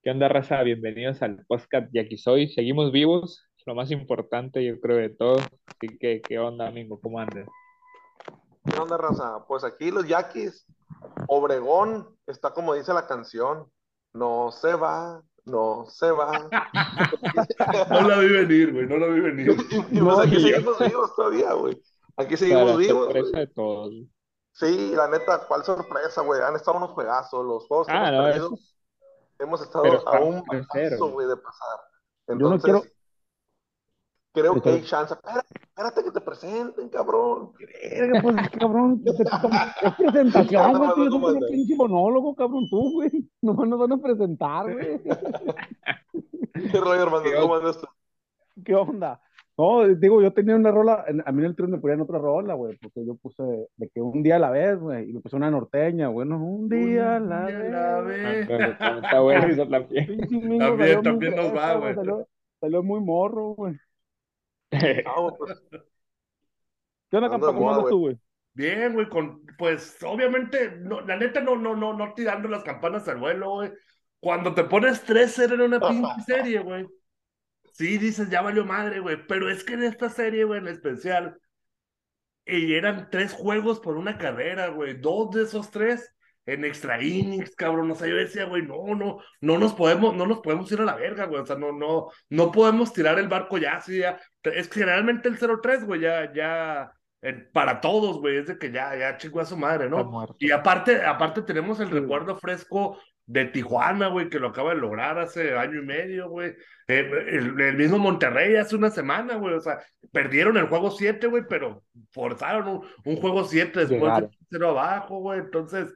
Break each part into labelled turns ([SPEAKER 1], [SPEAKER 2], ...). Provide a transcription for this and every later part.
[SPEAKER 1] ¿Qué onda, raza? Bienvenidos al podcast y aquí soy. Seguimos vivos, lo más importante, yo creo, de todo. Así que, ¿qué onda, amigo? ¿Cómo andas?
[SPEAKER 2] ¿Qué onda, raza? Pues aquí los yaquis, Obregón, está como dice la canción, no se va, no se va.
[SPEAKER 3] no la vi venir, güey, no la vi venir.
[SPEAKER 2] y, pues aquí seguimos vivos todavía, güey. Aquí seguimos vivos.
[SPEAKER 1] Sorpresa de todos.
[SPEAKER 2] Sí, la neta, cuál sorpresa, güey. Han estado unos juegazos, los juegos que
[SPEAKER 1] ah, no,
[SPEAKER 2] perdido hemos estado a un paso, güey, de pasar. Entonces,
[SPEAKER 1] Yo no quiero...
[SPEAKER 2] creo que hay chance. Espérate, espérate que te presenten, cabrón.
[SPEAKER 4] Verga, pues, cabrón, que te, es presentación, güey, tú eres un pinche monólogo, cabrón, tú, güey. No nos van a presentar, güey.
[SPEAKER 2] ¿Qué rollo, hermano? ¿Cómo andas tú?
[SPEAKER 4] ¿Qué onda? No, digo, yo tenía una rola, a mí en el tren me ponían otra rola, güey, porque yo puse de que un día a la vez, güey, y me puse una norteña, bueno, un día a la vez.
[SPEAKER 3] La vez.
[SPEAKER 1] Está bueno eso también.
[SPEAKER 3] También, también nos va, güey.
[SPEAKER 4] Salió, salió muy morro, güey.
[SPEAKER 2] Ah, pues,
[SPEAKER 4] ¿Qué onda, campa? ¿Cómo andas tú, güey?
[SPEAKER 3] Bien, güey, con, pues obviamente, no, la neta no, no, no, no tirando las campanas al vuelo, güey. Cuando te pones 3-0 en una pinche serie, güey. Sí, dices, ya valió madre, güey. Pero es que en esta serie, güey, en especial, y eran tres juegos por una carrera, güey. Dos de esos tres en extra innings, cabrón. O sea, yo decía, güey, no, no, no nos podemos, no nos podemos ir a la verga, güey. O sea, no, no, no podemos tirar el barco ya, así ya. Es que generalmente el 0-3, güey, ya, ya, eh, para todos, güey, es de que ya, ya chingó a su madre, ¿no? Y aparte, aparte tenemos el
[SPEAKER 4] Sí.
[SPEAKER 3] recuerdo fresco de Tijuana, güey, que lo acaba de lograr hace año y medio, güey. Eh, el, el mismo Monterrey hace una semana, güey. O sea, perdieron el juego 7, güey, pero forzaron un, un juego 7 después
[SPEAKER 1] Llegaron.
[SPEAKER 3] de 0 abajo, güey. Entonces,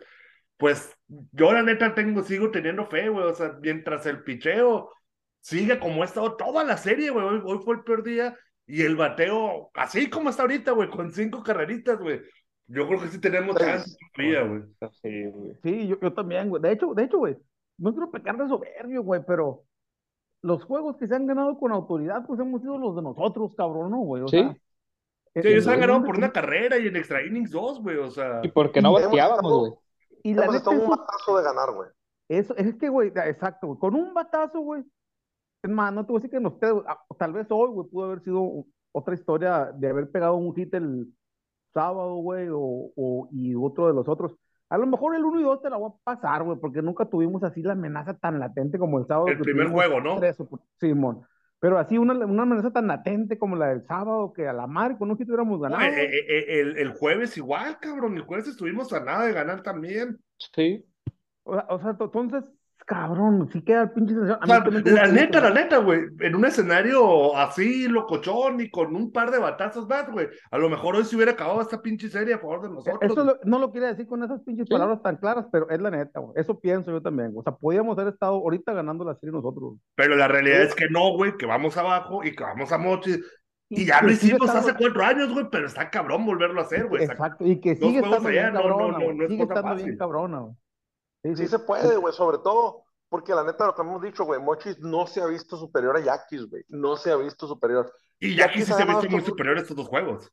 [SPEAKER 3] pues yo la neta tengo, sigo teniendo fe, güey. O sea, mientras el picheo sigue como ha estado toda la serie, güey. Hoy, hoy fue el peor día. Y el bateo, así como está ahorita, güey, con cinco carreritas, güey. Yo creo que sí tenemos
[SPEAKER 2] Sí.
[SPEAKER 3] chance todavía, güey.
[SPEAKER 1] Sí, güey.
[SPEAKER 4] Sí, yo, yo también, güey. De hecho, de hecho, güey, no quiero pecar de soberbio, güey, pero los juegos que se han ganado con autoridad, pues hemos sido los de nosotros, cabrón, ¿no, güey? O
[SPEAKER 1] Sí.
[SPEAKER 4] sea,
[SPEAKER 3] Sí, ellos han ganado por una carrera y en extra innings dos, güey. O sea,
[SPEAKER 1] Y porque no bateábamos, güey.
[SPEAKER 4] Y la neta,
[SPEAKER 2] un
[SPEAKER 4] eso,
[SPEAKER 2] matazo de ganar, güey.
[SPEAKER 4] eso, es que, güey, exacto, güey, con un batazo, güey. Es más, no te voy a decir que en ustedes, ah, tal vez hoy, güey, pudo haber sido otra historia de haber pegado un hit el sábado, güey, o, o, y otro de los otros. A lo mejor el 1 y 2 te la voy a pasar, güey, porque nunca tuvimos así la amenaza tan latente como el sábado.
[SPEAKER 3] El
[SPEAKER 4] que
[SPEAKER 3] primer juego, ¿no?
[SPEAKER 4] Simón. Pero así una, una amenaza tan latente como la del sábado, que a la mar con un hit hubiéramos
[SPEAKER 3] no,
[SPEAKER 4] ganado.
[SPEAKER 3] eh, eh, eh, el, el jueves igual, cabrón. El jueves estuvimos a nada de ganar también.
[SPEAKER 1] Sí.
[SPEAKER 4] O sea, o sea, to- entonces, cabrón, sí queda el pinche sensación.
[SPEAKER 3] O sea, la neta, la neta, güey, en un escenario así, locochón y con un par de batazos más, güey, a lo mejor hoy se hubiera acabado esta pinche serie a favor de nosotros.
[SPEAKER 4] Eso lo- no lo quería decir con esas pinches
[SPEAKER 1] Sí.
[SPEAKER 4] palabras tan claras, pero es la neta, güey. Eso pienso yo también. O sea, podíamos haber estado ahorita ganando la serie nosotros. güey.
[SPEAKER 3] Pero la realidad es que no, güey, que vamos abajo y que vamos a mochi. Y ya lo hicimos
[SPEAKER 4] estando-
[SPEAKER 3] hace cuatro años, güey, pero está cabrón volverlo a hacer, güey.
[SPEAKER 4] Exacto, y que sigue estando
[SPEAKER 3] allá,
[SPEAKER 4] bien
[SPEAKER 3] no, no,
[SPEAKER 4] cabrona,
[SPEAKER 3] no,
[SPEAKER 4] güey.
[SPEAKER 3] no es
[SPEAKER 4] Sigue
[SPEAKER 3] cosa
[SPEAKER 4] estando bien
[SPEAKER 3] fácil.
[SPEAKER 4] cabrona, güey. Sí,
[SPEAKER 2] Sí se puede, güey, sobre todo porque la neta lo que hemos dicho, güey, Mochis no se ha visto superior a Yaquis, güey. No se ha visto superior.
[SPEAKER 3] Y ya
[SPEAKER 2] aquí
[SPEAKER 3] aquí sí se ha visto muy superior estos dos juegos.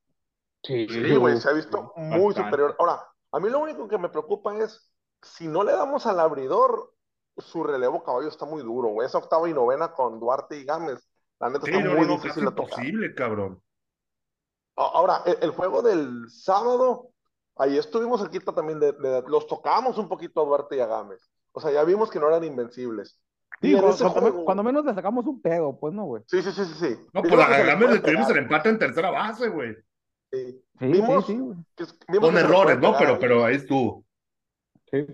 [SPEAKER 1] Sí,
[SPEAKER 2] Sí, güey, se ha visto muy
[SPEAKER 1] Bastante.
[SPEAKER 2] superior. Ahora, a mí lo único que me preocupa es si no le damos al abridor, su relevo caballo está muy duro, güey. Esa octava y novena con Duarte y Gámez, la neta
[SPEAKER 3] Sí,
[SPEAKER 2] está
[SPEAKER 3] no,
[SPEAKER 2] muy
[SPEAKER 3] no,
[SPEAKER 2] difícil de tocar.
[SPEAKER 3] imposible, cabrón.
[SPEAKER 2] A- Ahora, el, el juego del sábado, ahí estuvimos cerquita también de, de- los tocamos un poquito a Duarte y a Gámez. O sea, ya vimos que no eran invencibles.
[SPEAKER 4] Sí,
[SPEAKER 2] en
[SPEAKER 4] cuando,
[SPEAKER 2] ese
[SPEAKER 4] cuando-
[SPEAKER 2] juego-
[SPEAKER 4] cuando menos le sacamos un pedo, pues no, güey.
[SPEAKER 2] Sí, sí, sí, sí, sí.
[SPEAKER 3] No, pues
[SPEAKER 2] luego
[SPEAKER 3] a
[SPEAKER 2] que se les
[SPEAKER 3] Gámez
[SPEAKER 2] puede
[SPEAKER 3] le tuvimos el empate en tercera base, güey.
[SPEAKER 2] Sí.
[SPEAKER 4] Sí,
[SPEAKER 2] Vimos
[SPEAKER 4] sí,
[SPEAKER 2] que- vimos
[SPEAKER 3] Con errores, ¿no?
[SPEAKER 2] pegar
[SPEAKER 3] Pero,
[SPEAKER 2] ahí.
[SPEAKER 3] pero ahí estuvo.
[SPEAKER 1] Sí.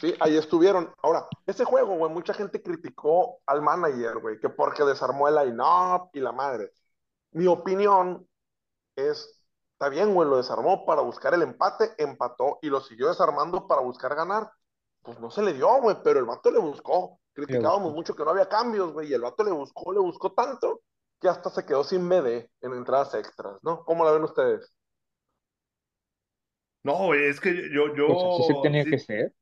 [SPEAKER 2] Sí, ahí estuvieron. Ahora, ese juego, güey, mucha gente criticó al manager, güey, que porque desarmó el line-up y la madre. Mi opinión es, está bien, güey, lo desarmó para buscar el empate, empató y lo siguió desarmando para buscar ganar. Pues no se le dio, güey, pero el vato le buscó. Criticábamos mucho que no había cambios, güey, y el vato le buscó, le buscó tanto que hasta se quedó sin BD en entradas extras, ¿no? ¿Cómo la ven ustedes?
[SPEAKER 3] No, güey, es que yo, yo,
[SPEAKER 1] Pues así se tenía
[SPEAKER 3] sí,
[SPEAKER 1] que ser.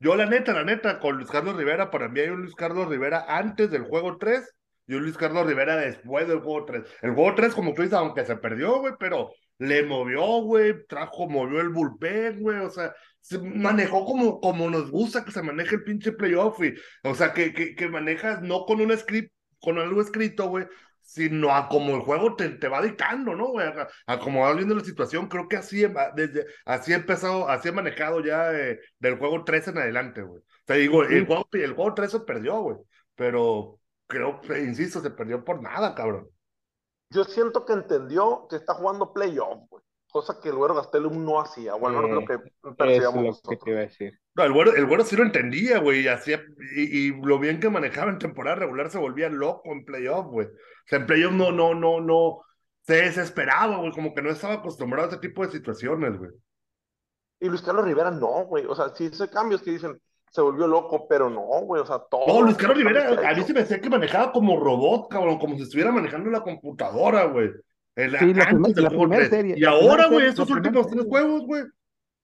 [SPEAKER 3] yo la neta, la neta, con Luis Carlos Rivera, para mí hay un Luis Carlos Rivera antes del juego 3 y un Luis Carlos Rivera después del juego 3. El juego 3, como tú dices, aunque se perdió, güey, pero le movió, güey, trajo, movió el bullpen, güey, o sea, se manejó como, como nos gusta que se maneje el pinche playoff, y, o sea, que, que, que manejas no con un script, con algo escrito, güey, sino a como el juego te, te va dictando, ¿no, güey? A, a como vas viendo la situación, creo que así, em- desde, así he empezado, así he manejado ya eh, del juego 3 en adelante, güey. O sea, digo, el juego, el juego 3 se perdió, güey, pero creo, insisto, se perdió por nada, cabrón.
[SPEAKER 2] Yo siento que entendió que está jugando playoff, güey. Cosa que el güero Gastelum no hacía, o al menos
[SPEAKER 1] Eh,
[SPEAKER 2] lo que percibíamos
[SPEAKER 1] lo que
[SPEAKER 2] nosotros.
[SPEAKER 1] te iba a decir.
[SPEAKER 3] No, el güero, el güero sí lo entendía, güey, y hacía, y, y lo bien que manejaba en temporada regular se volvía loco en playoff, güey. O sea, en playoff no, no, no, no, se desesperaba, güey, como que no estaba acostumbrado a ese tipo de situaciones, güey.
[SPEAKER 2] Y Luis Carlos Rivera no, güey. O sea, sí hice cambios que dicen, se volvió loco, pero no, güey. O sea, todo.
[SPEAKER 3] No, Luis Carlos Rivera, a mí se me hacía que manejaba como robot, cabrón, como si estuviera manejando la computadora, güey. El-
[SPEAKER 4] Sí, la
[SPEAKER 3] antes
[SPEAKER 4] primer-
[SPEAKER 3] del
[SPEAKER 4] la
[SPEAKER 3] juego
[SPEAKER 4] primera
[SPEAKER 3] 3.
[SPEAKER 4] serie,
[SPEAKER 3] Y
[SPEAKER 4] la
[SPEAKER 3] ahora, güey, estos últimos tres juegos, güey,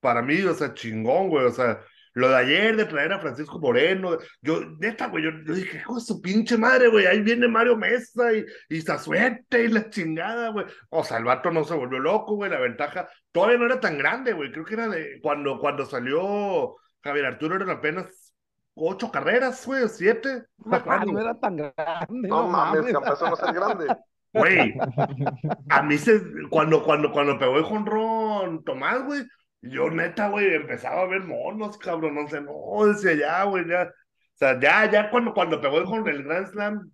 [SPEAKER 3] para mí, o sea, chingón, güey, o sea, lo de ayer de traer a Francisco Moreno, yo, neta, güey, yo, yo dije, hijo de su pinche madre, güey, ahí viene Mario Mesa y, y Zazuete y la chingada, güey. O sea, el vato no se volvió loco, güey, la ventaja todavía no era tan grande, güey, creo que era de, cuando, cuando salió Javier Arturo eran apenas ocho carreras, güey, siete, no me acuerdo.
[SPEAKER 4] no era tan grande,
[SPEAKER 2] No
[SPEAKER 4] no
[SPEAKER 2] mames,
[SPEAKER 4] mames.
[SPEAKER 2] a no ser grande.
[SPEAKER 3] Güey, a mí se, cuando, cuando, cuando pegó el jonrón Tomás, güey, yo neta, güey, empezaba a ver monos, cabrón, no sé, no, decía ya, güey, ya, o sea, ya, ya cuando, cuando pegó el jonrón el Grand Slam,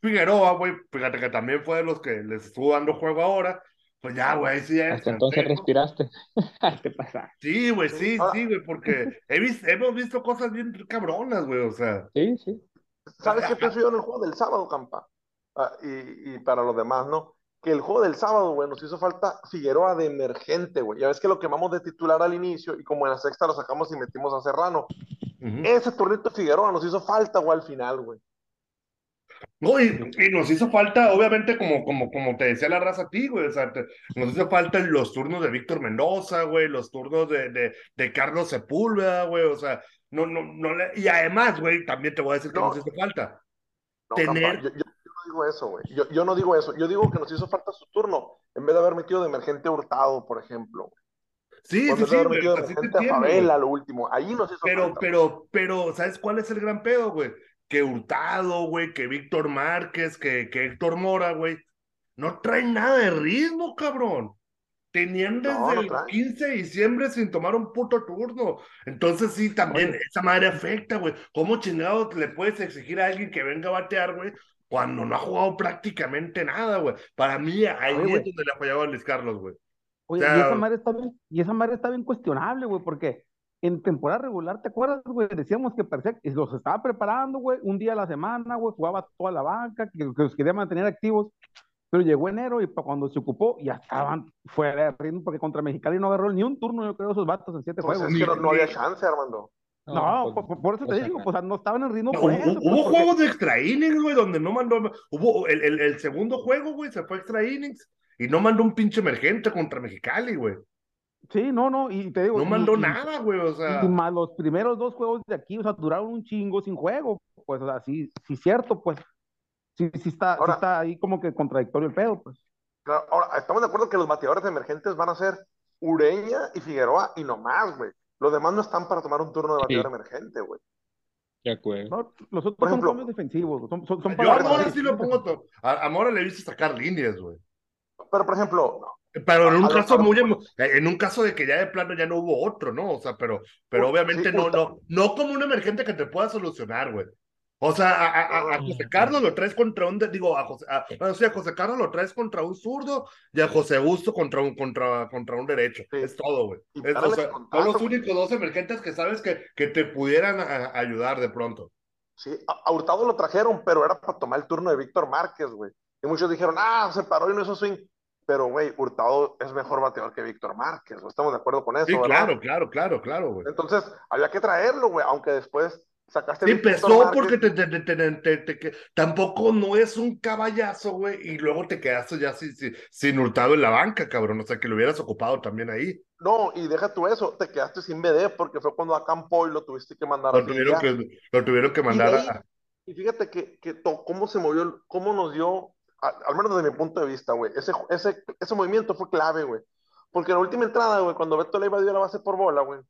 [SPEAKER 3] Figueroa, güey, fíjate que también fue de los que les estuvo dando juego ahora, pues ya, güey, sí, ya
[SPEAKER 1] Hasta entonces respiraste. ¿Qué pasa?
[SPEAKER 3] Sí, güey, sí,
[SPEAKER 2] Ahora-
[SPEAKER 3] sí, güey, porque he hemos visto cosas bien cabronas, güey, o sea,
[SPEAKER 1] Sí, sí.
[SPEAKER 2] ¿Sabes qué pienso yo en el juego del sábado, Campa? Ah, y, y para los demás, ¿no? Que el juego del sábado, güey, nos hizo falta Figueroa de emergente, güey. Ya ves que lo quemamos de titular al inicio y como en la sexta lo sacamos y metimos a Serrano. Ese turnito de Figueroa nos hizo falta, güey, al final, güey.
[SPEAKER 3] No, y, y nos hizo falta, obviamente, como, como, como te decía la raza a ti, güey, o sea, te- nos hizo falta los turnos de Víctor Mendoza, güey, los turnos de, de, de Carlos Sepúlveda, güey, o sea, no, no, no le- y además, güey, también te voy a decir que
[SPEAKER 2] No.
[SPEAKER 3] nos hizo falta.
[SPEAKER 2] No,
[SPEAKER 3] Tener-
[SPEAKER 2] yo, yo- yo no digo eso, güey. Yo, yo no digo eso. Yo digo que nos hizo falta su turno en vez de haber metido de emergente Hurtado, por ejemplo. güey.
[SPEAKER 3] Sí, sí, sí, güey, te
[SPEAKER 2] a. Favela, lo último. Ahí nos hizo
[SPEAKER 3] Pero,
[SPEAKER 2] falta.
[SPEAKER 3] pero, pero, ¿sabes cuál es el gran pedo, güey? Que Hurtado, güey, que Víctor Márquez, que, que Héctor Mora, güey, no traen nada de ritmo, cabrón. Tenían desde
[SPEAKER 2] No, no
[SPEAKER 3] el
[SPEAKER 2] traen.
[SPEAKER 3] 15 de diciembre sin tomar un puto turno. Entonces sí, también
[SPEAKER 4] Oye.
[SPEAKER 3] esa madre afecta, güey. ¿Cómo chingados le puedes exigir a alguien que venga a batear, güey, cuando no ha jugado prácticamente nada, güey? Para mí ahí
[SPEAKER 4] Oye,
[SPEAKER 3] es donde le fallaba a Luis Carlos, güey.
[SPEAKER 4] Oye,
[SPEAKER 3] O sea-
[SPEAKER 4] y esa madre está bien, y esa madre está bien cuestionable, güey, porque en temporada regular, ¿te acuerdas, güey? Decíamos que parecía que los estaba preparando, güey, un día a la semana, güey, jugaba toda la banca, que, que los quería mantener activos, pero llegó enero y para cuando se ocupó, ya estaban fuera de ritmo, porque contra Mexicali no agarró ni un turno, yo creo, esos vatos en siete
[SPEAKER 2] Pues
[SPEAKER 4] juegos.
[SPEAKER 2] es que no, no había chance, Armando.
[SPEAKER 4] No,
[SPEAKER 1] pues,
[SPEAKER 4] por, por eso te digo, pues no estaban en ritmo
[SPEAKER 3] No,
[SPEAKER 4] por
[SPEAKER 3] hubo,
[SPEAKER 4] eso.
[SPEAKER 3] hubo
[SPEAKER 4] pues, porque-
[SPEAKER 3] juegos de extra innings, güey, donde no mandó. Hubo el, el, el segundo juego, güey, se fue extra innings y no mandó un pinche emergente contra Mexicali, güey.
[SPEAKER 4] Sí, no, no, y te digo.
[SPEAKER 3] No mandó
[SPEAKER 4] y-
[SPEAKER 3] nada, güey, o sea.
[SPEAKER 4] Y más los primeros dos juegos de aquí, o sea, duraron un chingo sin juego. Pues, o sea, sí, sí, cierto, pues. Sí, sí está, sí
[SPEAKER 2] Ahora-
[SPEAKER 4] está ahí como que contradictorio el pedo, pues.
[SPEAKER 2] Claro, ahora, estamos de acuerdo que los bateadores emergentes van a ser Ureña y Figueroa y no más, güey. Los demás no están para tomar un turno de bateador
[SPEAKER 1] Sí.
[SPEAKER 2] emergente, güey.
[SPEAKER 1] De acuerdo.
[SPEAKER 4] No, los otros
[SPEAKER 2] Por ejemplo-
[SPEAKER 4] son cambios defensivos, son, son, son
[SPEAKER 3] Yo
[SPEAKER 4] para
[SPEAKER 3] a Mora
[SPEAKER 2] sí,
[SPEAKER 3] lo pongo. A, a Mora le viste sacar líneas, güey.
[SPEAKER 2] Pero, por ejemplo,
[SPEAKER 3] Pero en un caso muy en un caso de que ya de plano ya no hubo otro, ¿no? O sea, pero, pero obviamente
[SPEAKER 2] sí,
[SPEAKER 3] no, no, no como un emergente que te pueda solucionar, güey. O sea, a, a- a- a José Carlos lo traes contra un, digo, a José, a, bueno, sí, a José Carlos lo traes contra un zurdo y a José Augusto contra un, contra, contra un derecho.
[SPEAKER 2] Sí.
[SPEAKER 3] Es todo, güey. Es- o sea, son los
[SPEAKER 2] güey.
[SPEAKER 3] únicos dos emergentes que sabes que, que te pudieran a- ayudar de pronto.
[SPEAKER 2] sí, a, a Hurtado lo trajeron, pero era para tomar el turno de Víctor Márquez, güey. Y muchos dijeron, ah, se paró y no hizo swing. Pero, güey, Hurtado es mejor bateador que Víctor Márquez. ¿no? Estamos de acuerdo con eso,
[SPEAKER 3] Sí,
[SPEAKER 2] ¿verdad?
[SPEAKER 3] claro, claro, claro, claro, güey.
[SPEAKER 2] Entonces, había que traerlo, güey, aunque después Sacaste
[SPEAKER 3] Sí,
[SPEAKER 2] Márquez.
[SPEAKER 3] porque te, te- tampoco no es un caballazo, güey, y luego te quedaste ya sin, sin, sin hurtado en la banca, cabrón, o sea, que lo hubieras ocupado también ahí.
[SPEAKER 2] No, y deja tú eso, te quedaste sin BD porque fue cuando a Campoy lo tuviste que mandar
[SPEAKER 3] Lo
[SPEAKER 2] a
[SPEAKER 3] tuvieron que, lo tuvieron que
[SPEAKER 2] Y
[SPEAKER 3] mandar
[SPEAKER 2] ahí-
[SPEAKER 3] a...
[SPEAKER 2] Y fíjate que, que to- cómo se movió, cómo nos dio, al menos desde mi punto de vista, güey, ese, ese, ese movimiento fue clave, güey. Porque en la última entrada, güey, cuando Beto Leiva dio la base por bola, güey,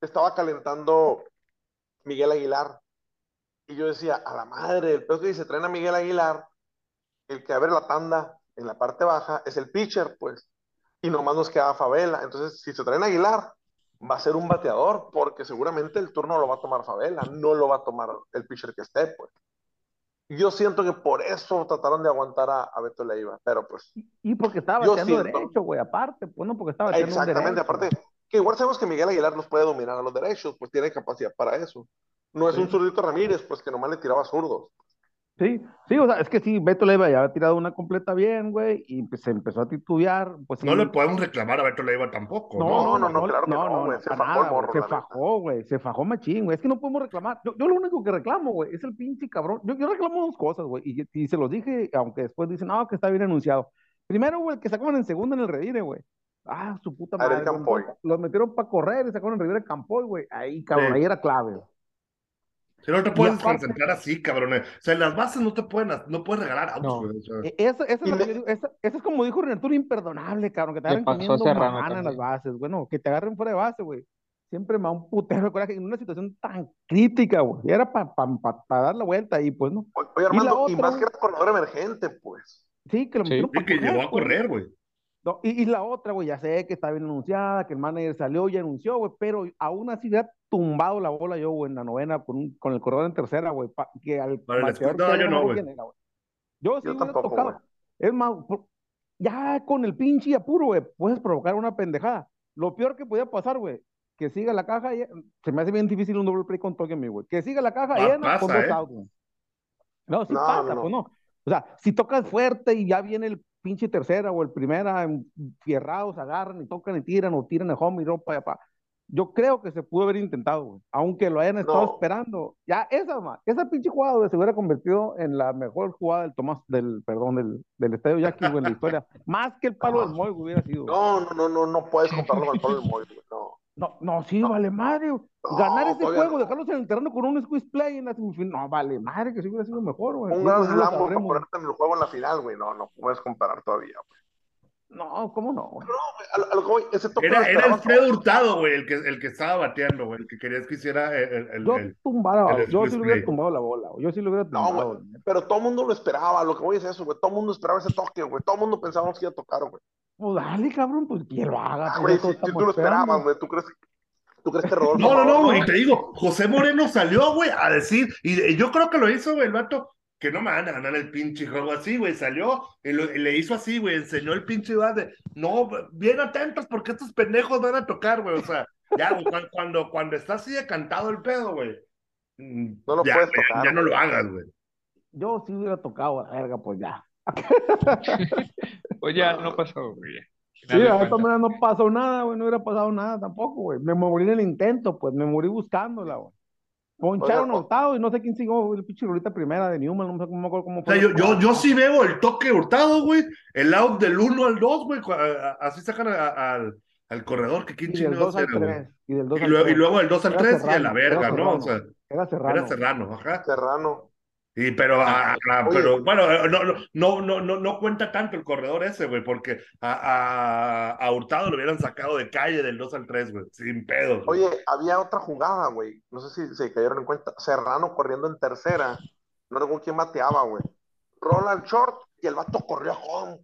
[SPEAKER 2] estaba calentando Miguel Aguilar. Y yo decía, a la madre, el peor que dice, traen a Miguel Aguilar, el que abre la tanda en la parte baja es el pitcher, pues. Y nomás nos queda Favela. Entonces, si se traen Aguilar, va a ser un bateador, porque seguramente el turno lo va a tomar Favela, no lo va a tomar el pitcher que esté, pues. Yo siento que por eso trataron de aguantar a, a Beto Leiva, pero pues,
[SPEAKER 4] Y porque estaba
[SPEAKER 2] siento-
[SPEAKER 4] derecho, güey, aparte, pues no porque estaba un
[SPEAKER 2] exactamente, aparte, que igual sabemos que Miguel Aguilar los puede dominar a los derechos, pues tiene capacidad para eso. No es un zurdito Ramírez, pues que nomás le tiraba zurdos.
[SPEAKER 4] Sí, sí, o sea, es que sí, Beto Leiva ya había tirado una completa bien, güey, y pues se empezó a titubear, pues sí.
[SPEAKER 3] No le podemos reclamar a Beto Leiva tampoco, ¿no?
[SPEAKER 4] No, no,
[SPEAKER 2] no,
[SPEAKER 4] no,
[SPEAKER 2] no, claro que no, güey, se fajó el
[SPEAKER 4] nada, güey,
[SPEAKER 2] morro,
[SPEAKER 4] se fajó, güey, se fajó machín, güey, es que no podemos reclamar, yo, yo lo único que reclamo, güey, es el pinche cabrón, yo, yo reclamo dos cosas, güey, y, y se los dije, aunque después dicen, no, que está bien anunciado, primero, güey, que sacaban en segundo en el redire, güey, ah, su puta madre, los metieron para correr y sacaron en Rivera Campoy, güey, ahí, cabrón,
[SPEAKER 3] Sí.
[SPEAKER 4] ahí era clave, güey.
[SPEAKER 3] Si no te puedes
[SPEAKER 4] aparte-
[SPEAKER 3] concentrar así, cabrón. O sea, en las bases no te pueden, no puedes regalar autos,
[SPEAKER 4] No.
[SPEAKER 3] güey. o sea.
[SPEAKER 4] E- Eso, eso, es eso, eso como dijo Renato, imperdonable, cabrón, que te agarren comiendo en las bases, bueno, que te agarren fuera de base, güey. Siempre me da un putero de coraje en una situación tan crítica, güey. Y Era para dar la vuelta y pues no.
[SPEAKER 2] Oye, Armando, y,
[SPEAKER 4] otra,
[SPEAKER 2] más que era corredor emergente, pues.
[SPEAKER 4] Sí, que lo
[SPEAKER 1] Sí.
[SPEAKER 4] metieron
[SPEAKER 3] Sí,
[SPEAKER 4] pa'
[SPEAKER 3] que llevó a correr, güey.
[SPEAKER 4] No, y, y la otra, güey, ya sé que está bien anunciada, que el manager salió y anunció, güey, pero aún así hubiera tumbado la bola yo, güey, en la novena con, un- con el corredor en tercera, güey, que al
[SPEAKER 3] Para el
[SPEAKER 4] bateador
[SPEAKER 3] escudo,
[SPEAKER 4] que
[SPEAKER 3] yo no,
[SPEAKER 4] me
[SPEAKER 3] güey.
[SPEAKER 4] Yo sí
[SPEAKER 2] Yo tampoco,
[SPEAKER 4] tocado. Es más, ya con el pinche apuro, güey, puedes provocar una pendejada. Lo peor que podía pasar, güey, que siga la caja, lle- se me hace bien difícil un doble play con Tolkien, mi güey, que siga la caja llena con dos
[SPEAKER 3] ¿eh?
[SPEAKER 4] No, sí
[SPEAKER 2] No,
[SPEAKER 4] pasa,
[SPEAKER 2] no, no.
[SPEAKER 4] pues no. O sea, si tocas fuerte y ya viene el pinche tercera o el primera, fierrados, agarran y tocan y tiran o tiran el home y no para allá. Yo creo que se pudo haber intentado, güey. Aunque lo hayan estado
[SPEAKER 2] No.
[SPEAKER 4] esperando. Ya, esa, ma- esa pinche jugada, güey, se hubiera convertido en la mejor jugada del Tomás, del, perdón, del, del Estadio Jackie, güey, en la historia. Más que el palo del Moy hubiera sido. güey.
[SPEAKER 2] No, no, no, no, no puedes compararlo con el Pablo del Moy, güey, no.
[SPEAKER 4] No, no, sí,
[SPEAKER 2] No.
[SPEAKER 4] vale madre.
[SPEAKER 2] No,
[SPEAKER 4] Ganar ese juego, dejarlos en el terreno con un squeeze play en la semifinal. No, vale madre, que sí hubiera sido mejor, güey.
[SPEAKER 2] Un gran slam para ponerte en el juego en la final, güey, no, no puedes comparar todavía, güey.
[SPEAKER 4] No, ¿cómo no? güey?
[SPEAKER 2] A lo- a lo que voy, ese toque lo
[SPEAKER 3] Era, era Alfredo Hurtado, güey, el que, el que estaba bateando, güey, el que querías que hiciera el, el-
[SPEAKER 4] Yo
[SPEAKER 3] el-
[SPEAKER 4] tumbara,
[SPEAKER 3] el
[SPEAKER 4] yo sí le hubiera tumbado la bola, güey. Yo sí le hubiera
[SPEAKER 2] No,
[SPEAKER 4] tumbado.
[SPEAKER 2] güey,
[SPEAKER 4] güey.
[SPEAKER 2] pero todo el mundo lo esperaba, lo que voy es eso, güey, todo el mundo esperaba ese toque, güey, todo el mundo pensábamos que iba a tocar, güey.
[SPEAKER 4] Pues dale, cabrón, pues que lo haga.
[SPEAKER 2] Ah, güey,
[SPEAKER 4] ya todos
[SPEAKER 2] si, si tú lo
[SPEAKER 4] esperando.
[SPEAKER 2] esperabas, güey, ¿tú crees, tú crees que Rodolfo
[SPEAKER 3] No, no, no, güey, te digo, José Moreno salió, güey, a decir, y, y yo creo que lo hizo, güey, el vato, que no me van a ganar el pinche juego así, güey, salió y, lo- y le hizo así, güey, enseñó el pinche bate, no, bien atentos porque estos pendejos van a tocar, güey, o sea, ya, güey, cuando, cuando, está así decantado el pedo, güey, mm,
[SPEAKER 2] No lo
[SPEAKER 3] ya,
[SPEAKER 2] puedes tocar,
[SPEAKER 3] ya no lo hagas, güey.
[SPEAKER 4] Yo sí hubiera tocado a verga, pues ya.
[SPEAKER 1] Pues ya no pasó, güey.
[SPEAKER 4] Sí,
[SPEAKER 1] de
[SPEAKER 4] a esta manera no pasó nada, güey. No hubiera pasado nada tampoco, güey. Me morí en el intento, pues. Me morí buscándola, güey. Poncharon Hurtado y no sé quién siguió el pinche ahorita primera de Newman. No sé cómo, me acuerdo cómo
[SPEAKER 3] O sea,
[SPEAKER 4] fue.
[SPEAKER 3] yo, yo, yo sí veo el toque hurtado, güey, el out del 1 al 2, güey, así sacan a- a- al, al corredor, que quién
[SPEAKER 4] Y del
[SPEAKER 3] chingados
[SPEAKER 4] 2 al
[SPEAKER 3] era, güey.
[SPEAKER 4] 3. Y del 2
[SPEAKER 3] Y
[SPEAKER 4] al
[SPEAKER 3] luego,
[SPEAKER 4] 3.
[SPEAKER 3] y luego del 2 al
[SPEAKER 4] Era
[SPEAKER 3] 3 y a la verga,
[SPEAKER 4] era
[SPEAKER 3] ¿no? O sea,
[SPEAKER 4] Era Serrano.
[SPEAKER 3] era Serrano, ajá.
[SPEAKER 2] Serrano.
[SPEAKER 3] Y pero, a- a-
[SPEAKER 2] Oye.
[SPEAKER 3] pero bueno, eh, no, no, no, no, no, no cuenta tanto el corredor ese, güey, porque a, a, a Hurtado lo hubieran sacado de calle del 2 al 3, güey, sin pedos. güey.
[SPEAKER 2] Oye, había otra jugada, güey. No sé si se cayeron en cuenta. Serrano corriendo en tercera. No recuerdo quién bateaba, güey. Rola al short y el vato corrió a home.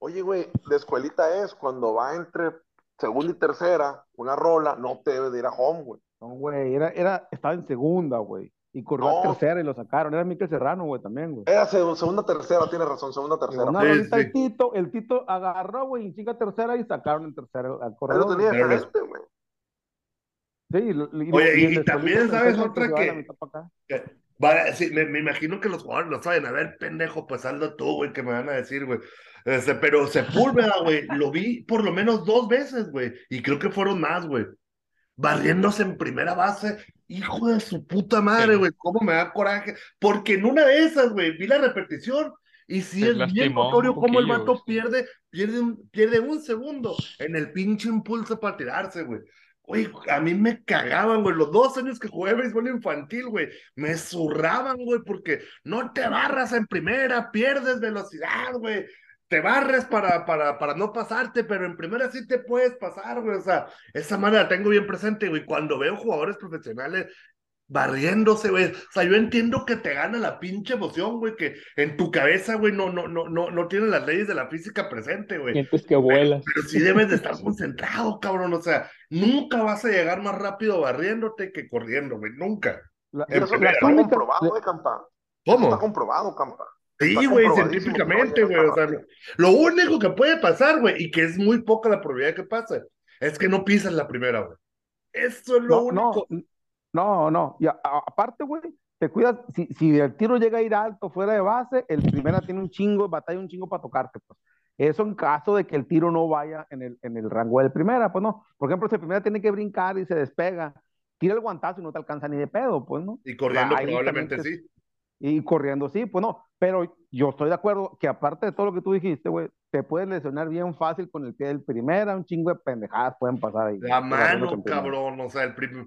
[SPEAKER 2] Oye, güey, de escuelita es cuando va entre segunda y tercera, una rola, no te debe de ir a home, güey.
[SPEAKER 4] No, güey. Era, era, estaba en segunda, güey. Y corrió
[SPEAKER 2] No.
[SPEAKER 4] a tercera y lo sacaron. Era Miquel Serrano, güey, también, güey.
[SPEAKER 2] Era seg- segunda, tercera, tienes razón, segunda,
[SPEAKER 4] Y
[SPEAKER 2] tercera.
[SPEAKER 4] una
[SPEAKER 3] Sí, sí.
[SPEAKER 4] el Tito, el Tito agarró, güey, y chica tercera y sacaron en tercera al corredor.
[SPEAKER 2] tenía
[SPEAKER 3] Pero
[SPEAKER 2] frente, güey.
[SPEAKER 4] Sí, y, lo- y-
[SPEAKER 3] Oye,
[SPEAKER 4] y
[SPEAKER 3] y
[SPEAKER 4] la
[SPEAKER 3] también, ¿sabes otra que- sí, me imagino que los jugadores lo saben, a ver, pendejo, pues hazlo tú, güey, que me van a decir, güey. Este, pero Sepúlveda, güey, lo vi por lo menos dos veces, güey, y creo que fueron más, güey. Barriéndose en primera base hijo de su puta madre, güey, cómo me da coraje. Porque en una de esas, güey, vi la repetición y
[SPEAKER 1] Se
[SPEAKER 3] es bien notorio cómo el vato pierde, pierde un, pierde un segundo en el pinche impulso para tirarse, güey. Güey, a mí me cagaban, güey. Los dos años que jugué béisbol infantil, güey, me zurraban, güey, porque no te barras en primera, pierdes velocidad, güey. Te barres para, para, para no pasarte, pero en primera sí te puedes pasar, güey. O sea, esa manera la tengo bien presente, güey. Cuando veo jugadores profesionales barriéndose, güey. O sea, yo entiendo que te gana la pinche emoción, güey, que en tu cabeza, güey, no, no, no, no, no tienes las leyes de la física presente, güey.
[SPEAKER 1] Sientes que vuelas.
[SPEAKER 3] Pero sí debes de estar concentrado, cabrón. O sea, nunca vas a llegar más rápido barriéndote que corriendo, güey. Nunca.
[SPEAKER 4] La-
[SPEAKER 3] primera.
[SPEAKER 2] está comprobado, eh, Campa. Está
[SPEAKER 3] ¿Cómo?
[SPEAKER 2] comprobado, Campa.
[SPEAKER 3] Sí, güey, científicamente, güey. O sea, lo, único que puede pasar, güey, y que es muy poca la probabilidad que pase, es que no pisas la primera, güey. Eso es lo
[SPEAKER 4] No,
[SPEAKER 3] único.
[SPEAKER 4] no, no, no. Y a- a- aparte, güey, te cuidas. Si, si el tiro llega a ir alto fuera de base, el primera tiene un chingo, batalla un chingo para tocarte, pues. Eso en caso de que el tiro no vaya en el, en el rango del primera, pues no. Por ejemplo, si el primera tiene que brincar y se despega, tira el guantazo y no te alcanza ni de pedo, pues no.
[SPEAKER 3] Y corriendo probablemente sí.
[SPEAKER 4] Y corriendo, sí, pues no. Pero yo estoy de acuerdo que aparte de todo lo que tú dijiste, güey, te puedes lesionar bien fácil con el pie del primera, un chingo de pendejadas pueden pasar ahí.
[SPEAKER 3] La mano, cabrón. O sea, el primer.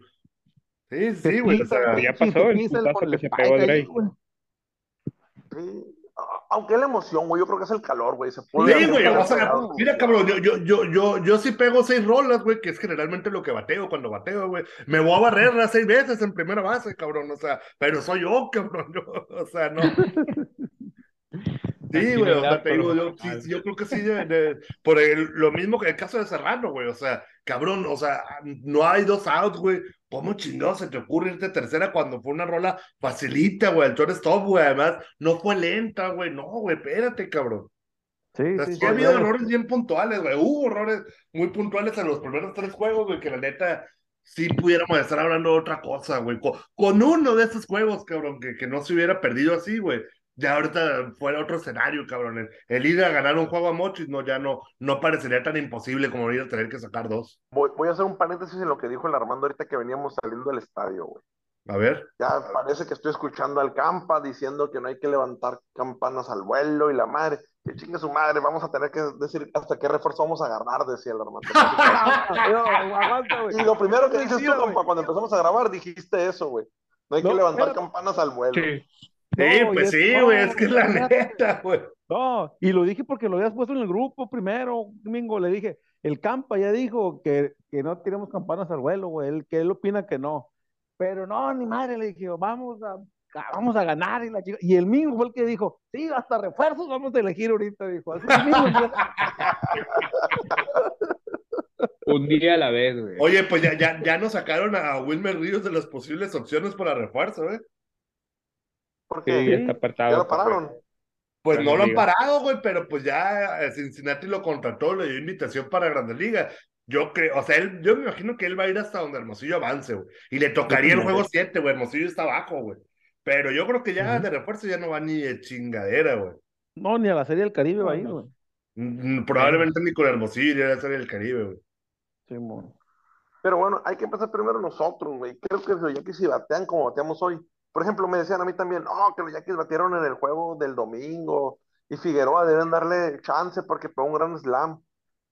[SPEAKER 3] Sí, sí, güey. O sea,
[SPEAKER 1] ya pasó el que se pegó
[SPEAKER 4] ahí.
[SPEAKER 2] Sí. Aunque es la emoción, güey, yo creo que es el calor, güey. Se puede
[SPEAKER 3] Sí, güey, o sea, mira, cabrón, yo, yo, yo, yo, yo sí pego seis rolas, güey, que es generalmente lo que bateo cuando bateo, güey. Me voy a barrer las seis veces en primera base, cabrón, o sea, pero soy yo, cabrón, yo, o sea, no. Sí, güey, o sea, te digo, yo, sí, sí, yo creo que sí, de- de- por el- lo mismo que el caso de Serrano, güey, o sea, cabrón, o sea, no hay dos outs, güey, ¿cómo chingados se te ocurre irte tercera cuando fue una rola facilita, güey, el shortstop, güey, además, no fue lenta, güey, no, güey, espérate, cabrón.
[SPEAKER 4] Sí,
[SPEAKER 3] O sea,
[SPEAKER 4] sí,
[SPEAKER 3] sí
[SPEAKER 4] sí,
[SPEAKER 3] ha habido errores bien puntuales, güey. Hubo errores muy puntuales en los primeros tres juegos, güey, que la neta sí pudiéramos estar hablando de otra cosa, güey. Con, con uno de esos juegos, cabrón, que, que no se hubiera perdido así, güey. Ya ahorita fuera otro escenario, cabrón. El, el ir a ganar un juego a Mochis, no, ya no, no parecería tan imposible como ir a tener que sacar dos.
[SPEAKER 2] Voy, voy a hacer un paréntesis en lo que dijo el Armando ahorita que veníamos saliendo del estadio, güey.
[SPEAKER 3] A ver.
[SPEAKER 2] Ya parece que estoy escuchando al Campa diciendo que no hay que levantar campanas al vuelo y la madre. Que chingue su madre, vamos a tener que decir hasta qué refuerzo vamos a agarrar, decía el Armando. Y lo primero que dices tú, compa, cuando empezamos a grabar, dijiste eso, güey. No hay que levantar campanas al vuelo.
[SPEAKER 1] Sí.
[SPEAKER 3] Sí,
[SPEAKER 4] No,
[SPEAKER 3] pues
[SPEAKER 4] y
[SPEAKER 3] sí,
[SPEAKER 4] es-
[SPEAKER 3] güey,
[SPEAKER 4] no,
[SPEAKER 3] es que es la neta, güey.
[SPEAKER 4] No, y lo dije porque lo habías puesto en el grupo primero, domingo, le dije, el Campa ya dijo que, que no tiremos campanas al vuelo, güey, él, que él opina que no. Pero no, ni madre, le dije, vamos a, a- vamos a ganar y la chica. Y el mismo fue el que dijo, sí, hasta refuerzos vamos a elegir ahorita, dijo. Así.
[SPEAKER 1] Un día a la vez, güey.
[SPEAKER 3] Oye, pues ya, ya, ya nos sacaron a Wilmer Ríos de las posibles opciones para refuerzo, ¿eh?
[SPEAKER 2] Porque
[SPEAKER 1] Sí, ya
[SPEAKER 4] Sí,
[SPEAKER 2] ya lo pararon.
[SPEAKER 3] Pues no lo han parado, güey, pero pues ya eh, Cincinnati lo contrató, le dio invitación para Grandes Ligas. Yo creo, o sea, él, yo me imagino que él va a ir hasta donde Hermosillo avance, güey. Y le tocaría el juego 7, güey. Hermosillo está abajo, güey. Pero yo creo que ya de refuerzo ya no va ni de chingadera, güey.
[SPEAKER 4] No, ni a la Serie del Caribe va a ir,
[SPEAKER 1] no.
[SPEAKER 4] güey.
[SPEAKER 3] Mm, Probablemente ni con Hermosillo ya serie del Caribe, güey.
[SPEAKER 4] Simón.
[SPEAKER 2] Pero bueno, hay que empezar primero nosotros, güey. Creo que los Yankees si batean como bateamos hoy. Por ejemplo, me decían a mí también, no, que los Yankees batearon en el juego del domingo y Figueroa deben darle chance porque pegó un gran slam.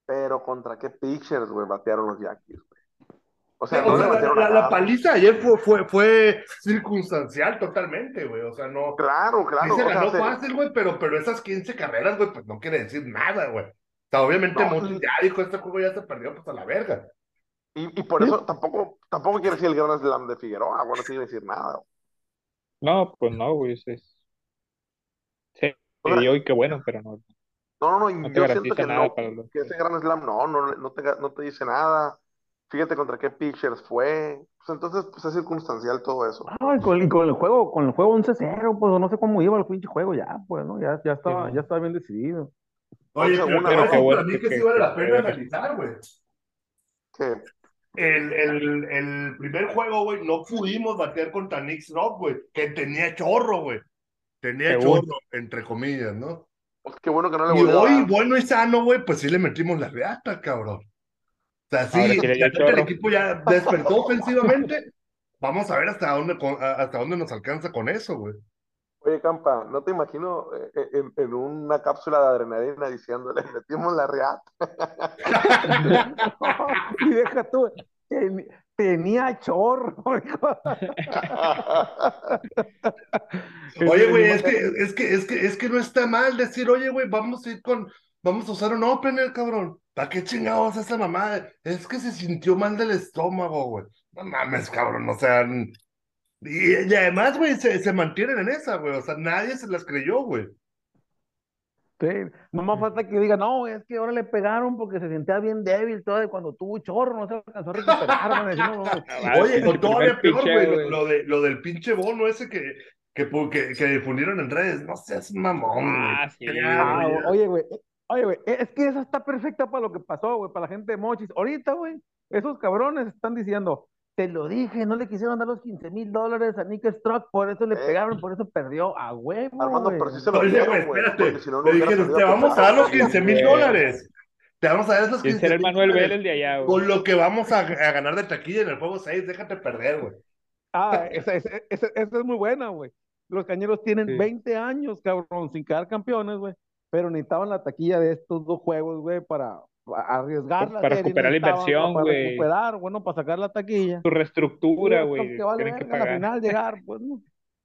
[SPEAKER 2] Pero ¿contra qué pitchers, güey, batearon los Yankees, güey? O sea,
[SPEAKER 3] O
[SPEAKER 2] no le
[SPEAKER 3] sea, la, paliza ayer fue, fue, fue circunstancial totalmente, güey. O sea, no.
[SPEAKER 2] Claro,
[SPEAKER 3] Sí
[SPEAKER 2] claro.
[SPEAKER 3] se
[SPEAKER 2] o sea,
[SPEAKER 3] ganó
[SPEAKER 2] se-
[SPEAKER 3] fácil, güey, pero, pero esas 15 carreras, güey, pues no quiere decir nada, güey. O sea, obviamente
[SPEAKER 2] No,
[SPEAKER 3] Montes ya dijo, este juego ya se perdió, pues a la verga.
[SPEAKER 2] y, y por eso tampoco, tampoco quiere decir el gran slam de Figueroa, bueno, no quiere decir nada.
[SPEAKER 1] No, pues no, güey. Es... es- Sí,
[SPEAKER 2] O sea,
[SPEAKER 1] y hoy qué bueno, pero no.
[SPEAKER 2] No, no, no, y
[SPEAKER 1] No te
[SPEAKER 2] yo siento
[SPEAKER 1] garantiza
[SPEAKER 2] que
[SPEAKER 1] nada
[SPEAKER 2] no,
[SPEAKER 1] para los-
[SPEAKER 2] que ese gran slam no, no, no te, no te dice nada. Fíjate contra qué pitchers fue. Pues entonces, pues es circunstancial todo eso.
[SPEAKER 4] Ah, y con, y con el juego, con el juego 11-0, pues no sé cómo iba el pinche juego ya, pues, ¿no? Ya, ya estaba,
[SPEAKER 1] Sí,
[SPEAKER 4] ya estaba bien decidido.
[SPEAKER 3] Oye,
[SPEAKER 2] Once,
[SPEAKER 3] pero,
[SPEAKER 2] una,
[SPEAKER 3] pero
[SPEAKER 2] ¿no?
[SPEAKER 3] para
[SPEAKER 1] bueno
[SPEAKER 3] mí
[SPEAKER 1] que-
[SPEAKER 3] que sí
[SPEAKER 1] que-
[SPEAKER 3] vale la
[SPEAKER 1] que-
[SPEAKER 3] pena
[SPEAKER 1] que-
[SPEAKER 3] analizar, güey. El, el, el primer juego, güey, no pudimos batear contra Nick Rock, güey, que tenía chorro, güey. Tenía chorro, entre comillas, ¿no?
[SPEAKER 2] pues qué bueno que no le
[SPEAKER 3] Y hoy, bueno y sano, güey, pues sí le metimos la reata, cabrón. O sea, sí, el equipo ya despertó ofensivamente vamos a ver hasta dónde, hasta dónde nos alcanza con eso, güey.
[SPEAKER 2] Oye, Campa, no te imagino eh, en, en una cápsula de adrenalina diciéndole, metimos la reata.
[SPEAKER 4] y deja tú, ten- tenía chorro.
[SPEAKER 3] Oye, güey, es que, es que, es que, es que no está mal decir, oye, güey, vamos a ir con, vamos a usar un opener, cabrón. ¿Para qué chingados esa mamada? Es que se sintió mal del estómago, güey. No mames, cabrón, o sea, y, y además, güey, se, se mantienen en esa, güey, o sea, nadie se las creyó, güey.
[SPEAKER 4] Sí, no más falta que diga, no, es que ahora le pegaron porque se sentía bien débil todo y cuando tuvo chorro no se alcanzó a recuperar. no, no,
[SPEAKER 1] Ah,
[SPEAKER 3] Oye, o todavía peor, güey, lo, de, lo del pinche bono ese que, que, que, que difundieron en redes, no seas mamón.
[SPEAKER 1] Ah, sí,
[SPEAKER 4] Ah,
[SPEAKER 3] güey,
[SPEAKER 4] oye, güey, oye, güey, es que esa está perfecta para lo que pasó, güey, para la gente de Mochis. Ahorita, güey, esos cabrones están diciendo, te lo dije, no le quisieron dar los 15 mil dólares a Nick Struck, por eso le
[SPEAKER 2] Eh.
[SPEAKER 4] pegaron, por eso perdió a huevo,
[SPEAKER 2] Armando, pero sí se lo dieron,
[SPEAKER 3] espérate.
[SPEAKER 2] si no, no
[SPEAKER 3] Le dijeron, te vamos a dar los 15 mil dólares. Te vamos a dar esos
[SPEAKER 1] Quiere
[SPEAKER 3] 15
[SPEAKER 1] ser el
[SPEAKER 3] mil
[SPEAKER 1] Manuel
[SPEAKER 3] dólares
[SPEAKER 1] Vélez de allá, güey.
[SPEAKER 3] con lo que vamos a, a ganar de taquilla en el juego 6. Déjate perder, güey.
[SPEAKER 4] Ah, esa, esa, esa- esa es muy buena, güey. Los cañeros tienen
[SPEAKER 1] Sí.
[SPEAKER 4] 20 años, cabrón, sin quedar campeones, güey, pero necesitaban la taquilla de estos dos juegos, güey, para para arriesgar la
[SPEAKER 1] Para recuperar la inversión,
[SPEAKER 4] Para
[SPEAKER 1] güey.
[SPEAKER 4] recuperar, bueno, para sacar la taquilla.
[SPEAKER 1] Su reestructura, güey.
[SPEAKER 4] que vale
[SPEAKER 1] Tienen pagar.
[SPEAKER 4] final llegar, pues, no.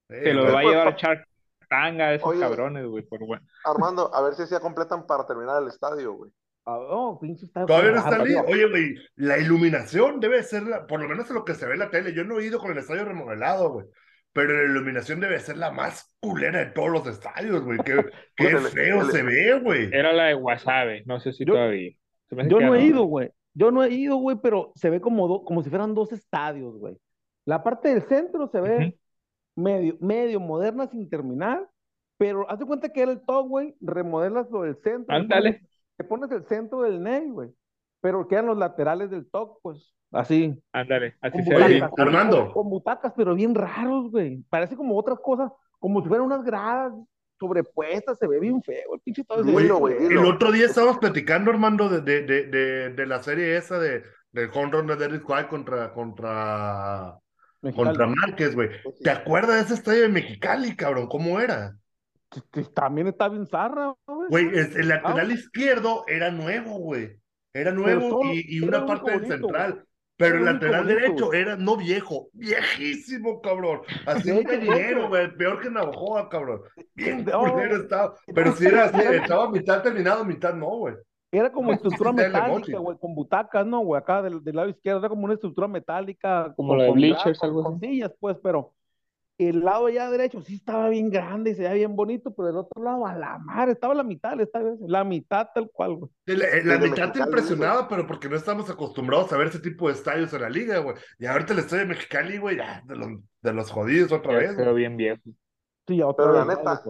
[SPEAKER 1] Se lo va a llevar a echar tanga a esos
[SPEAKER 2] Oye.
[SPEAKER 1] cabrones, güey, por bueno.
[SPEAKER 2] Armando, a ver si se completan para terminar el estadio, güey.
[SPEAKER 4] Ah, oh, pinche estadio
[SPEAKER 3] Todavía no está listo. Oye, güey, la iluminación debe ser, la, por lo menos en lo que se ve en la tele. Yo no he ido con el estadio remodelado, güey. Pero la iluminación debe ser la más culera de todos los estadios, güey. Qué, qué
[SPEAKER 2] El-
[SPEAKER 3] feo se ve, güey.
[SPEAKER 1] Era la de Wasabe, no sé si
[SPEAKER 4] Yo-
[SPEAKER 1] todavía.
[SPEAKER 4] Yo no he ido, güey. Yo no he ido, güey, pero se ve como, do- como si fueran dos estadios, güey. La parte del centro se ve medio, medio moderna sin terminar, pero haz de cuenta que era el top, güey, remodelas lo del centro. le
[SPEAKER 1] Ándale.
[SPEAKER 4] Te pones el centro del NEI, güey, pero quedan los laterales del top, pues, así.
[SPEAKER 1] Ándale, así se ve.
[SPEAKER 3] Armando.
[SPEAKER 4] Con, con butacas, pero bien raros, güey. Parece como otras cosas, como si fueran unas gradas sobrepuestas, se ve bien feo. El pinche todo
[SPEAKER 2] dilo.
[SPEAKER 3] El otro día estábamos platicando, Armando, de, de, de, de, de la serie esa de, del home run de Derrick White contra, contra,
[SPEAKER 4] Mexicali.
[SPEAKER 3] contra Márquez, güey. ¿Te acuerdas de ese estadio de Mexicali, cabrón? ¿Cómo era?
[SPEAKER 4] Que- que También está bien zarra, güey.
[SPEAKER 3] El
[SPEAKER 4] Ah,
[SPEAKER 3] lateral izquierdo era nuevo, güey. Era nuevo
[SPEAKER 4] solo-
[SPEAKER 3] y, y una parte del central. Pero el lateral
[SPEAKER 4] bonito,
[SPEAKER 3] derecho
[SPEAKER 4] güey.
[SPEAKER 3] era no viejo, viejísimo, cabrón. Así
[SPEAKER 4] De
[SPEAKER 3] un gallinero, güey. Peor que Navajoa, cabrón. Bien
[SPEAKER 4] No.
[SPEAKER 3] culero estaba. Pero sí era así, estaba mitad terminado, mitad no, güey.
[SPEAKER 4] Era como estructura metálica, güey, con butacas, ¿no, güey? Acá del, del lado izquierdo era como una estructura metálica,
[SPEAKER 1] Como la de
[SPEAKER 4] con
[SPEAKER 1] bleachers, algo
[SPEAKER 4] con
[SPEAKER 1] así.
[SPEAKER 4] sillas, pues, pero el lado ya derecho sí estaba bien grande y se veía bien bonito, pero del otro lado, a la madre, estaba la mitad esta vez, la mitad tal cual, güey.
[SPEAKER 3] La, la
[SPEAKER 2] Desde
[SPEAKER 3] mitad te impresionaba, pero porque no estamos acostumbrados a ver ese tipo de estadios en la liga, güey. Y ahorita el estadio de Mexicali, güey, ya, de los, de los jodidos otra
[SPEAKER 1] Ya
[SPEAKER 3] vez.
[SPEAKER 1] quedó bien viejo.
[SPEAKER 4] Sí, ya otra
[SPEAKER 2] Pero la neta.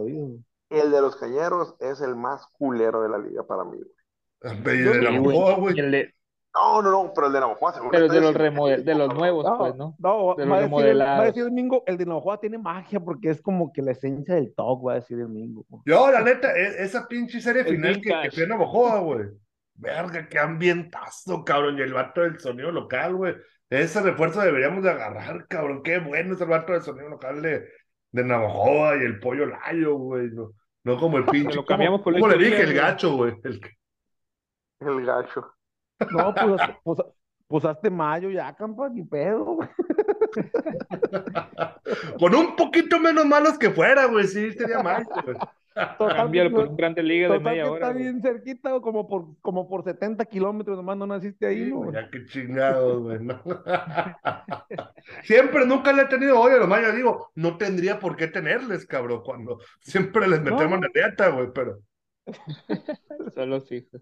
[SPEAKER 2] El de los cañeros es el más culero de la liga para mí, güey.
[SPEAKER 3] güey. Y
[SPEAKER 4] Yo-
[SPEAKER 3] de
[SPEAKER 1] Sí,
[SPEAKER 3] Navajoa, güey.
[SPEAKER 1] El
[SPEAKER 2] No, no, no, pero el de Navajoa seguro
[SPEAKER 1] pero de los remodel- de los nuevos,
[SPEAKER 4] No,
[SPEAKER 1] pues, ¿no?
[SPEAKER 4] no,
[SPEAKER 1] De
[SPEAKER 4] va a
[SPEAKER 1] los
[SPEAKER 4] decir, el- va a
[SPEAKER 1] remodelados.
[SPEAKER 4] decir el Mingo, el de Navajoa tiene magia porque es como que la esencia del talk, va a decir el Mingo. güey.
[SPEAKER 3] Yo, la neta, e- esa pinche serie
[SPEAKER 1] El
[SPEAKER 3] final que, que fue en Navajoa, güey. Verga, qué ambientazo, cabrón. Y el vato del sonido local, güey. Ese refuerzo deberíamos de agarrar, cabrón. Qué bueno es el vato del sonido local de, de Navajoa y el pollo layo, güey. No, no como el pinche.
[SPEAKER 1] lo cambiamos por
[SPEAKER 3] ¿Cómo,
[SPEAKER 1] Luis
[SPEAKER 3] cómo le dije? El gacho, güey. El-
[SPEAKER 2] El gacho.
[SPEAKER 4] No, pues, pues, pues hazte mayo ya, campa, ni pedo, güey.
[SPEAKER 3] Con un poquito menos malos que fuera, güey. Sí, sería mal, güey.
[SPEAKER 4] Total,
[SPEAKER 1] Cámbialo
[SPEAKER 4] que-
[SPEAKER 1] por un Grande Liga de media hora.
[SPEAKER 4] está
[SPEAKER 1] güey.
[SPEAKER 4] bien cerquita, güey, como por, como por 70 kilómetros nomás no naciste ahí,
[SPEAKER 3] Sí, güey? ya qué chingados, güey. no. Siempre, nunca le he tenido odio, nomás yo digo, no tendría por qué tenerles, cabrón, cuando siempre les metemos
[SPEAKER 4] No.
[SPEAKER 3] la neta, güey, pero.
[SPEAKER 1] Son los hijos.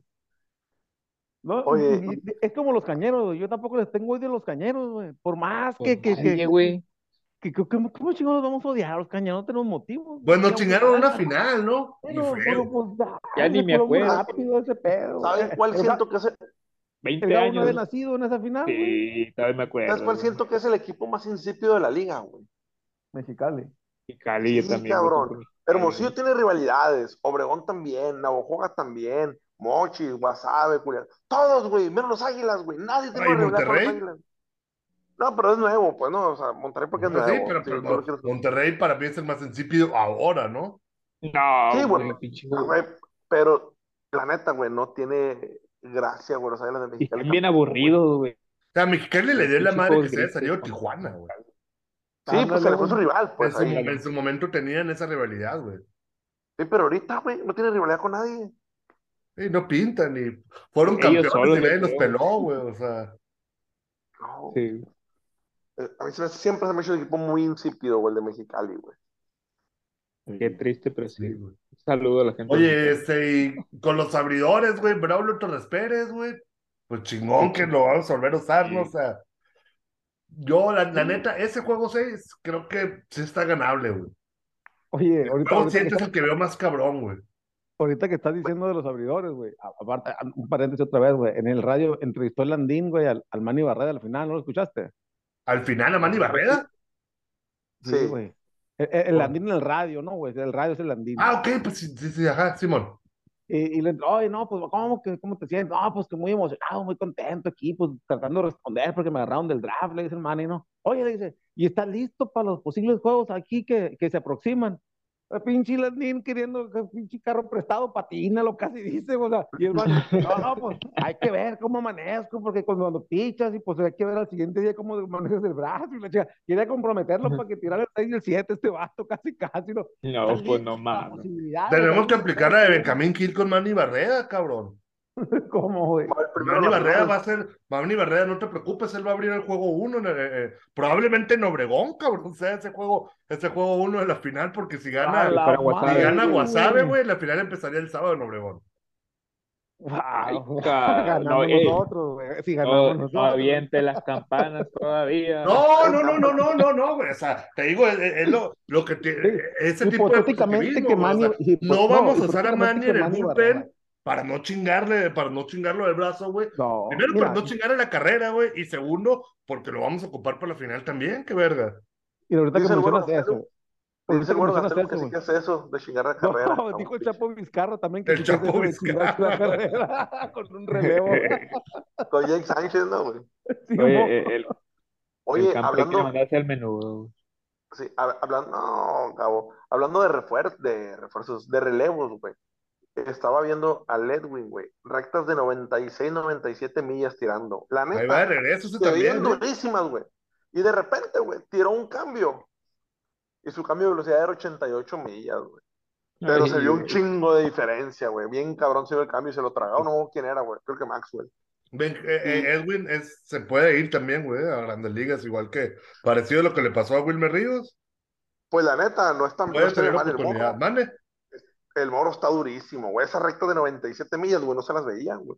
[SPEAKER 4] ¿No?
[SPEAKER 2] Oye.
[SPEAKER 4] Es como los cañeros, güey. Yo tampoco les tengo odio a los cañeros, güey. Por más
[SPEAKER 1] Pues
[SPEAKER 4] que, que, que,
[SPEAKER 1] nadie, güey.
[SPEAKER 4] que, que- ¿cómo, cómo chingados vamos a odiar a los cañeros? No tenemos motivos.
[SPEAKER 3] Nos
[SPEAKER 4] güey.
[SPEAKER 3] chingaron una final, ¿no?
[SPEAKER 4] Pero, pero, pues, ya,
[SPEAKER 1] Ya ni me acuerdo.
[SPEAKER 4] rápido ese pedo.
[SPEAKER 2] ¿Sabes
[SPEAKER 4] güey.
[SPEAKER 2] cuál siento que es el,
[SPEAKER 1] 20
[SPEAKER 4] El Gabo no
[SPEAKER 1] años.
[SPEAKER 4] había nacido en esa final.
[SPEAKER 1] Sí, todavía me acuerdo.
[SPEAKER 2] ¿sabes cuál
[SPEAKER 1] güey.
[SPEAKER 2] siento que es el equipo más insípido de la liga, güey?
[SPEAKER 4] Mexicali.
[SPEAKER 1] Y Cali yo
[SPEAKER 2] Sí,
[SPEAKER 1] también.
[SPEAKER 2] cabrón. Hermosillo tiene rivalidades, Obregón también, Navajoa también, Mochis, Guasave, Culiacán, todos, güey, menos los Águilas, güey, nadie tiene una rivalidad con los. Águilas. No, pero es nuevo, pues no, o sea, Monterrey porque es
[SPEAKER 3] Pues
[SPEAKER 2] nuevo.
[SPEAKER 3] sí, pero,
[SPEAKER 2] Sí,
[SPEAKER 3] pero Monterrey para mí es el más insípido ahora, ¿no?
[SPEAKER 1] No,
[SPEAKER 2] Sí,
[SPEAKER 1] güey,
[SPEAKER 2] güey. Ah, pero la neta, güey, no tiene gracia, güey, los Águilas de
[SPEAKER 1] Y
[SPEAKER 2] Mexicali.
[SPEAKER 1] están bien aburridos, güey.
[SPEAKER 3] O sea, a Mexicali le dio la madre que se haya
[SPEAKER 1] grises,
[SPEAKER 3] salido de. Tijuana, güey.
[SPEAKER 2] Sí, pues se le fue su rival, pues
[SPEAKER 3] en, su, en su momento tenían esa rivalidad, güey.
[SPEAKER 2] Sí, pero ahorita, güey, no tiene rivalidad con nadie.
[SPEAKER 3] Y no pintan, y fueron
[SPEAKER 1] Ellos
[SPEAKER 3] campeones
[SPEAKER 1] solos,
[SPEAKER 3] y nadie
[SPEAKER 1] yo
[SPEAKER 3] los peló, güey. O sea,
[SPEAKER 2] No.
[SPEAKER 1] Sí.
[SPEAKER 2] Eh, A mí se me hace- siempre se me ha hecho un equipo muy insípido, güey, el de Mexicali, güey.
[SPEAKER 1] Qué triste, pero
[SPEAKER 3] sí, güey.
[SPEAKER 1] Saludo a la gente.
[SPEAKER 3] Oye, este, y con los abridores, güey, Braulio Torres Pérez, güey. Pues chingón que lo vamos a volver a usar, ¿no? O sea, yo, la, la neta, ese juego 6 creo que sí está ganable, güey.
[SPEAKER 4] Oye,
[SPEAKER 3] El
[SPEAKER 4] ahorita,
[SPEAKER 3] juego
[SPEAKER 4] ahorita,
[SPEAKER 3] 7
[SPEAKER 4] que,
[SPEAKER 3] es el que veo más cabrón, güey.
[SPEAKER 4] Ahorita que estás diciendo de los abridores, güey. Aparte, un paréntesis otra vez, güey. En el radio entrevistó el Landín, güey, al, al Manny Barrera al final, ¿no lo escuchaste?
[SPEAKER 3] Al final, a Manny Barrera.
[SPEAKER 2] Sí.
[SPEAKER 4] güey. El, el- el Landín en el radio, ¿no, güey? El radio es el Landín.
[SPEAKER 3] Ah, ok, pues sí, sí, sí, ajá, Simón.
[SPEAKER 4] Y, y le entró, oye, no, pues, ¿cómo, que, ¿cómo te sientes? No, pues que muy emocionado, muy contento aquí, pues tratando de responder porque me agarraron del draft, le dice el Manny, ¿no? Oye, le dice, ¿y estás listo para los posibles juegos aquí que, que se aproximan? Pinche Landín queriendo que pinche carro prestado, patínalo, casi dice, o sea, y el Manny, no, pues hay que ver cómo amanezco, porque cuando, cuando pichas, y pues hay que ver al siguiente día cómo manejas el brazo, y la chica, quería comprometerlo para que tirara el 6 y el 7 este vato, casi, casi, ¿no?
[SPEAKER 1] No,
[SPEAKER 4] ¿Estás
[SPEAKER 1] pues
[SPEAKER 4] listo
[SPEAKER 1] no mames.
[SPEAKER 3] Tenemos que aplicar la de Benjamín Gil con Manny Barrera, cabrón.
[SPEAKER 4] ¿Cómo, güey?
[SPEAKER 2] La
[SPEAKER 3] Barrera va a ser, Manny Barrera, no te preocupes, él va a abrir el juego 1, probablemente en Obregón, cabrón, sea ese juego, ese juego 1 de la final, porque si gana, si gana Guasave,
[SPEAKER 4] güey.
[SPEAKER 3] la final empezaría el sábado en Obregón.
[SPEAKER 1] Ay,
[SPEAKER 4] Wow.
[SPEAKER 1] ca-
[SPEAKER 4] Ganamos
[SPEAKER 1] no, ey,
[SPEAKER 4] nosotros, güey. Si
[SPEAKER 1] No,
[SPEAKER 4] ganamos
[SPEAKER 1] no
[SPEAKER 4] nosotros.
[SPEAKER 1] aviente las campanas todavía.
[SPEAKER 3] No, no, no, no, no, no, no, güey, o sea, te digo, es, es lo, lo que tiene, ese tipo de
[SPEAKER 4] que
[SPEAKER 3] o
[SPEAKER 4] Manny-
[SPEAKER 3] sea, no
[SPEAKER 4] no,
[SPEAKER 3] vamos a usar a Manny en el bullpen
[SPEAKER 4] Barrera.
[SPEAKER 3] Para no chingarle, para no chingarlo del brazo, güey.
[SPEAKER 4] No,
[SPEAKER 3] Primero,
[SPEAKER 4] mira,
[SPEAKER 3] para no chingarle la carrera, güey, y segundo, porque lo vamos a ocupar para la final también, qué verga.
[SPEAKER 4] y ahorita que
[SPEAKER 2] Dice el
[SPEAKER 4] mencionas
[SPEAKER 2] güero
[SPEAKER 4] eso,
[SPEAKER 2] Dice
[SPEAKER 4] ahorita
[SPEAKER 2] el Gastelo que sí que hace eso, de chingar la carrera.
[SPEAKER 4] No, dijo el Chapo Vizcarra también que
[SPEAKER 3] El
[SPEAKER 4] sí que hace
[SPEAKER 3] Chapo
[SPEAKER 4] de la carrera con un relevo.
[SPEAKER 2] Con Jake Sánchez, ¿no, güey?
[SPEAKER 4] Sí,
[SPEAKER 1] Oye, el, el
[SPEAKER 2] Oye,
[SPEAKER 1] que
[SPEAKER 2] hablando,
[SPEAKER 1] mandarse al menudo.
[SPEAKER 2] sí, hab- hablando, no, Gabo, hablando de refuer- de refuerzos, de relevos, güey. Estaba viendo a Ledwin, güey. Rectas de 96, 97 millas tirando. La
[SPEAKER 3] Ahí va de
[SPEAKER 2] neta,
[SPEAKER 3] regreso
[SPEAKER 2] veían
[SPEAKER 3] también, güey.
[SPEAKER 2] durísimas, güey. Y de repente, güey, tiró un cambio. Y su cambio de velocidad era 88 millas, güey. Pero
[SPEAKER 1] Ay,
[SPEAKER 2] se vio un chingo de diferencia, güey. Bien cabrón se vio el cambio y se lo tragó. No quién era, güey. Creo que Maxwell.
[SPEAKER 3] Ven, eh, eh, Edwin es, se puede ir también, güey, a grandes ligas, igual que parecido a lo que le pasó a Wilmer Ríos.
[SPEAKER 2] Pues la neta, no es tan
[SPEAKER 3] Puede tener oportunidad. Mane.
[SPEAKER 2] El morro está durísimo, güey. Esa recta de 97 millas, güey, no se las veían, güey.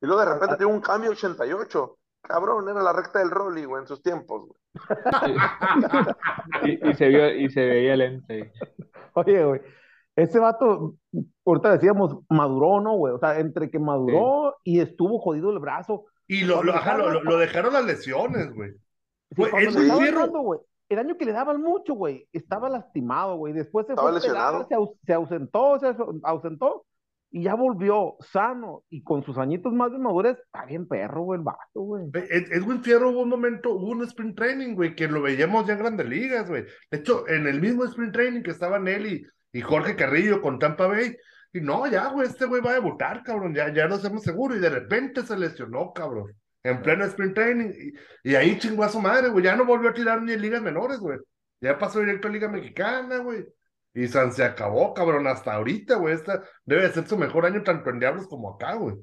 [SPEAKER 2] Y luego de repente tiene un cambio 88. Cabrón, era la recta del Rolly, güey, en sus tiempos, güey.
[SPEAKER 1] Y, y se vio, y se veía lente.
[SPEAKER 4] Oye, güey, ese vato, ahorita decíamos, maduró, ¿no, güey? O sea, entre que maduró y estuvo jodido el brazo.
[SPEAKER 3] Y lo, lo, ajá, lo, lo- lo dejaron las lesiones, güey.
[SPEAKER 4] Sí,
[SPEAKER 3] Güey, es
[SPEAKER 2] un
[SPEAKER 3] fierro.
[SPEAKER 4] El año que le daban mucho, güey, estaba lastimado, güey. Después se
[SPEAKER 2] Estaba
[SPEAKER 4] fue
[SPEAKER 2] lesionado.
[SPEAKER 4] se, aus- se ausentó, se aus- ausentó y ya volvió sano y con sus añitos más de madurez, está bien perro, güey, el vato, güey.
[SPEAKER 3] Ed- Ed- Edwin Fierro hubo un momento, hubo un sprint training, güey, que lo veíamos ya en grandes ligas, güey. De hecho, en el mismo sprint training que estaban él y, y Jorge Carrillo con Tampa Bay. Y no, ya, güey, este güey va a debutar, cabrón, ya, ya no estamos seguros. Y de repente se lesionó, cabrón, en pleno sprint training. Y, y ahí chingó a su madre, güey, ya no volvió a tirar ni en ligas menores, güey. Ya pasó directo a Liga Mexicana, güey. Y San se acabó, cabrón, hasta ahorita, güey. Esta debe de ser su mejor año tanto en Diablos como acá, güey.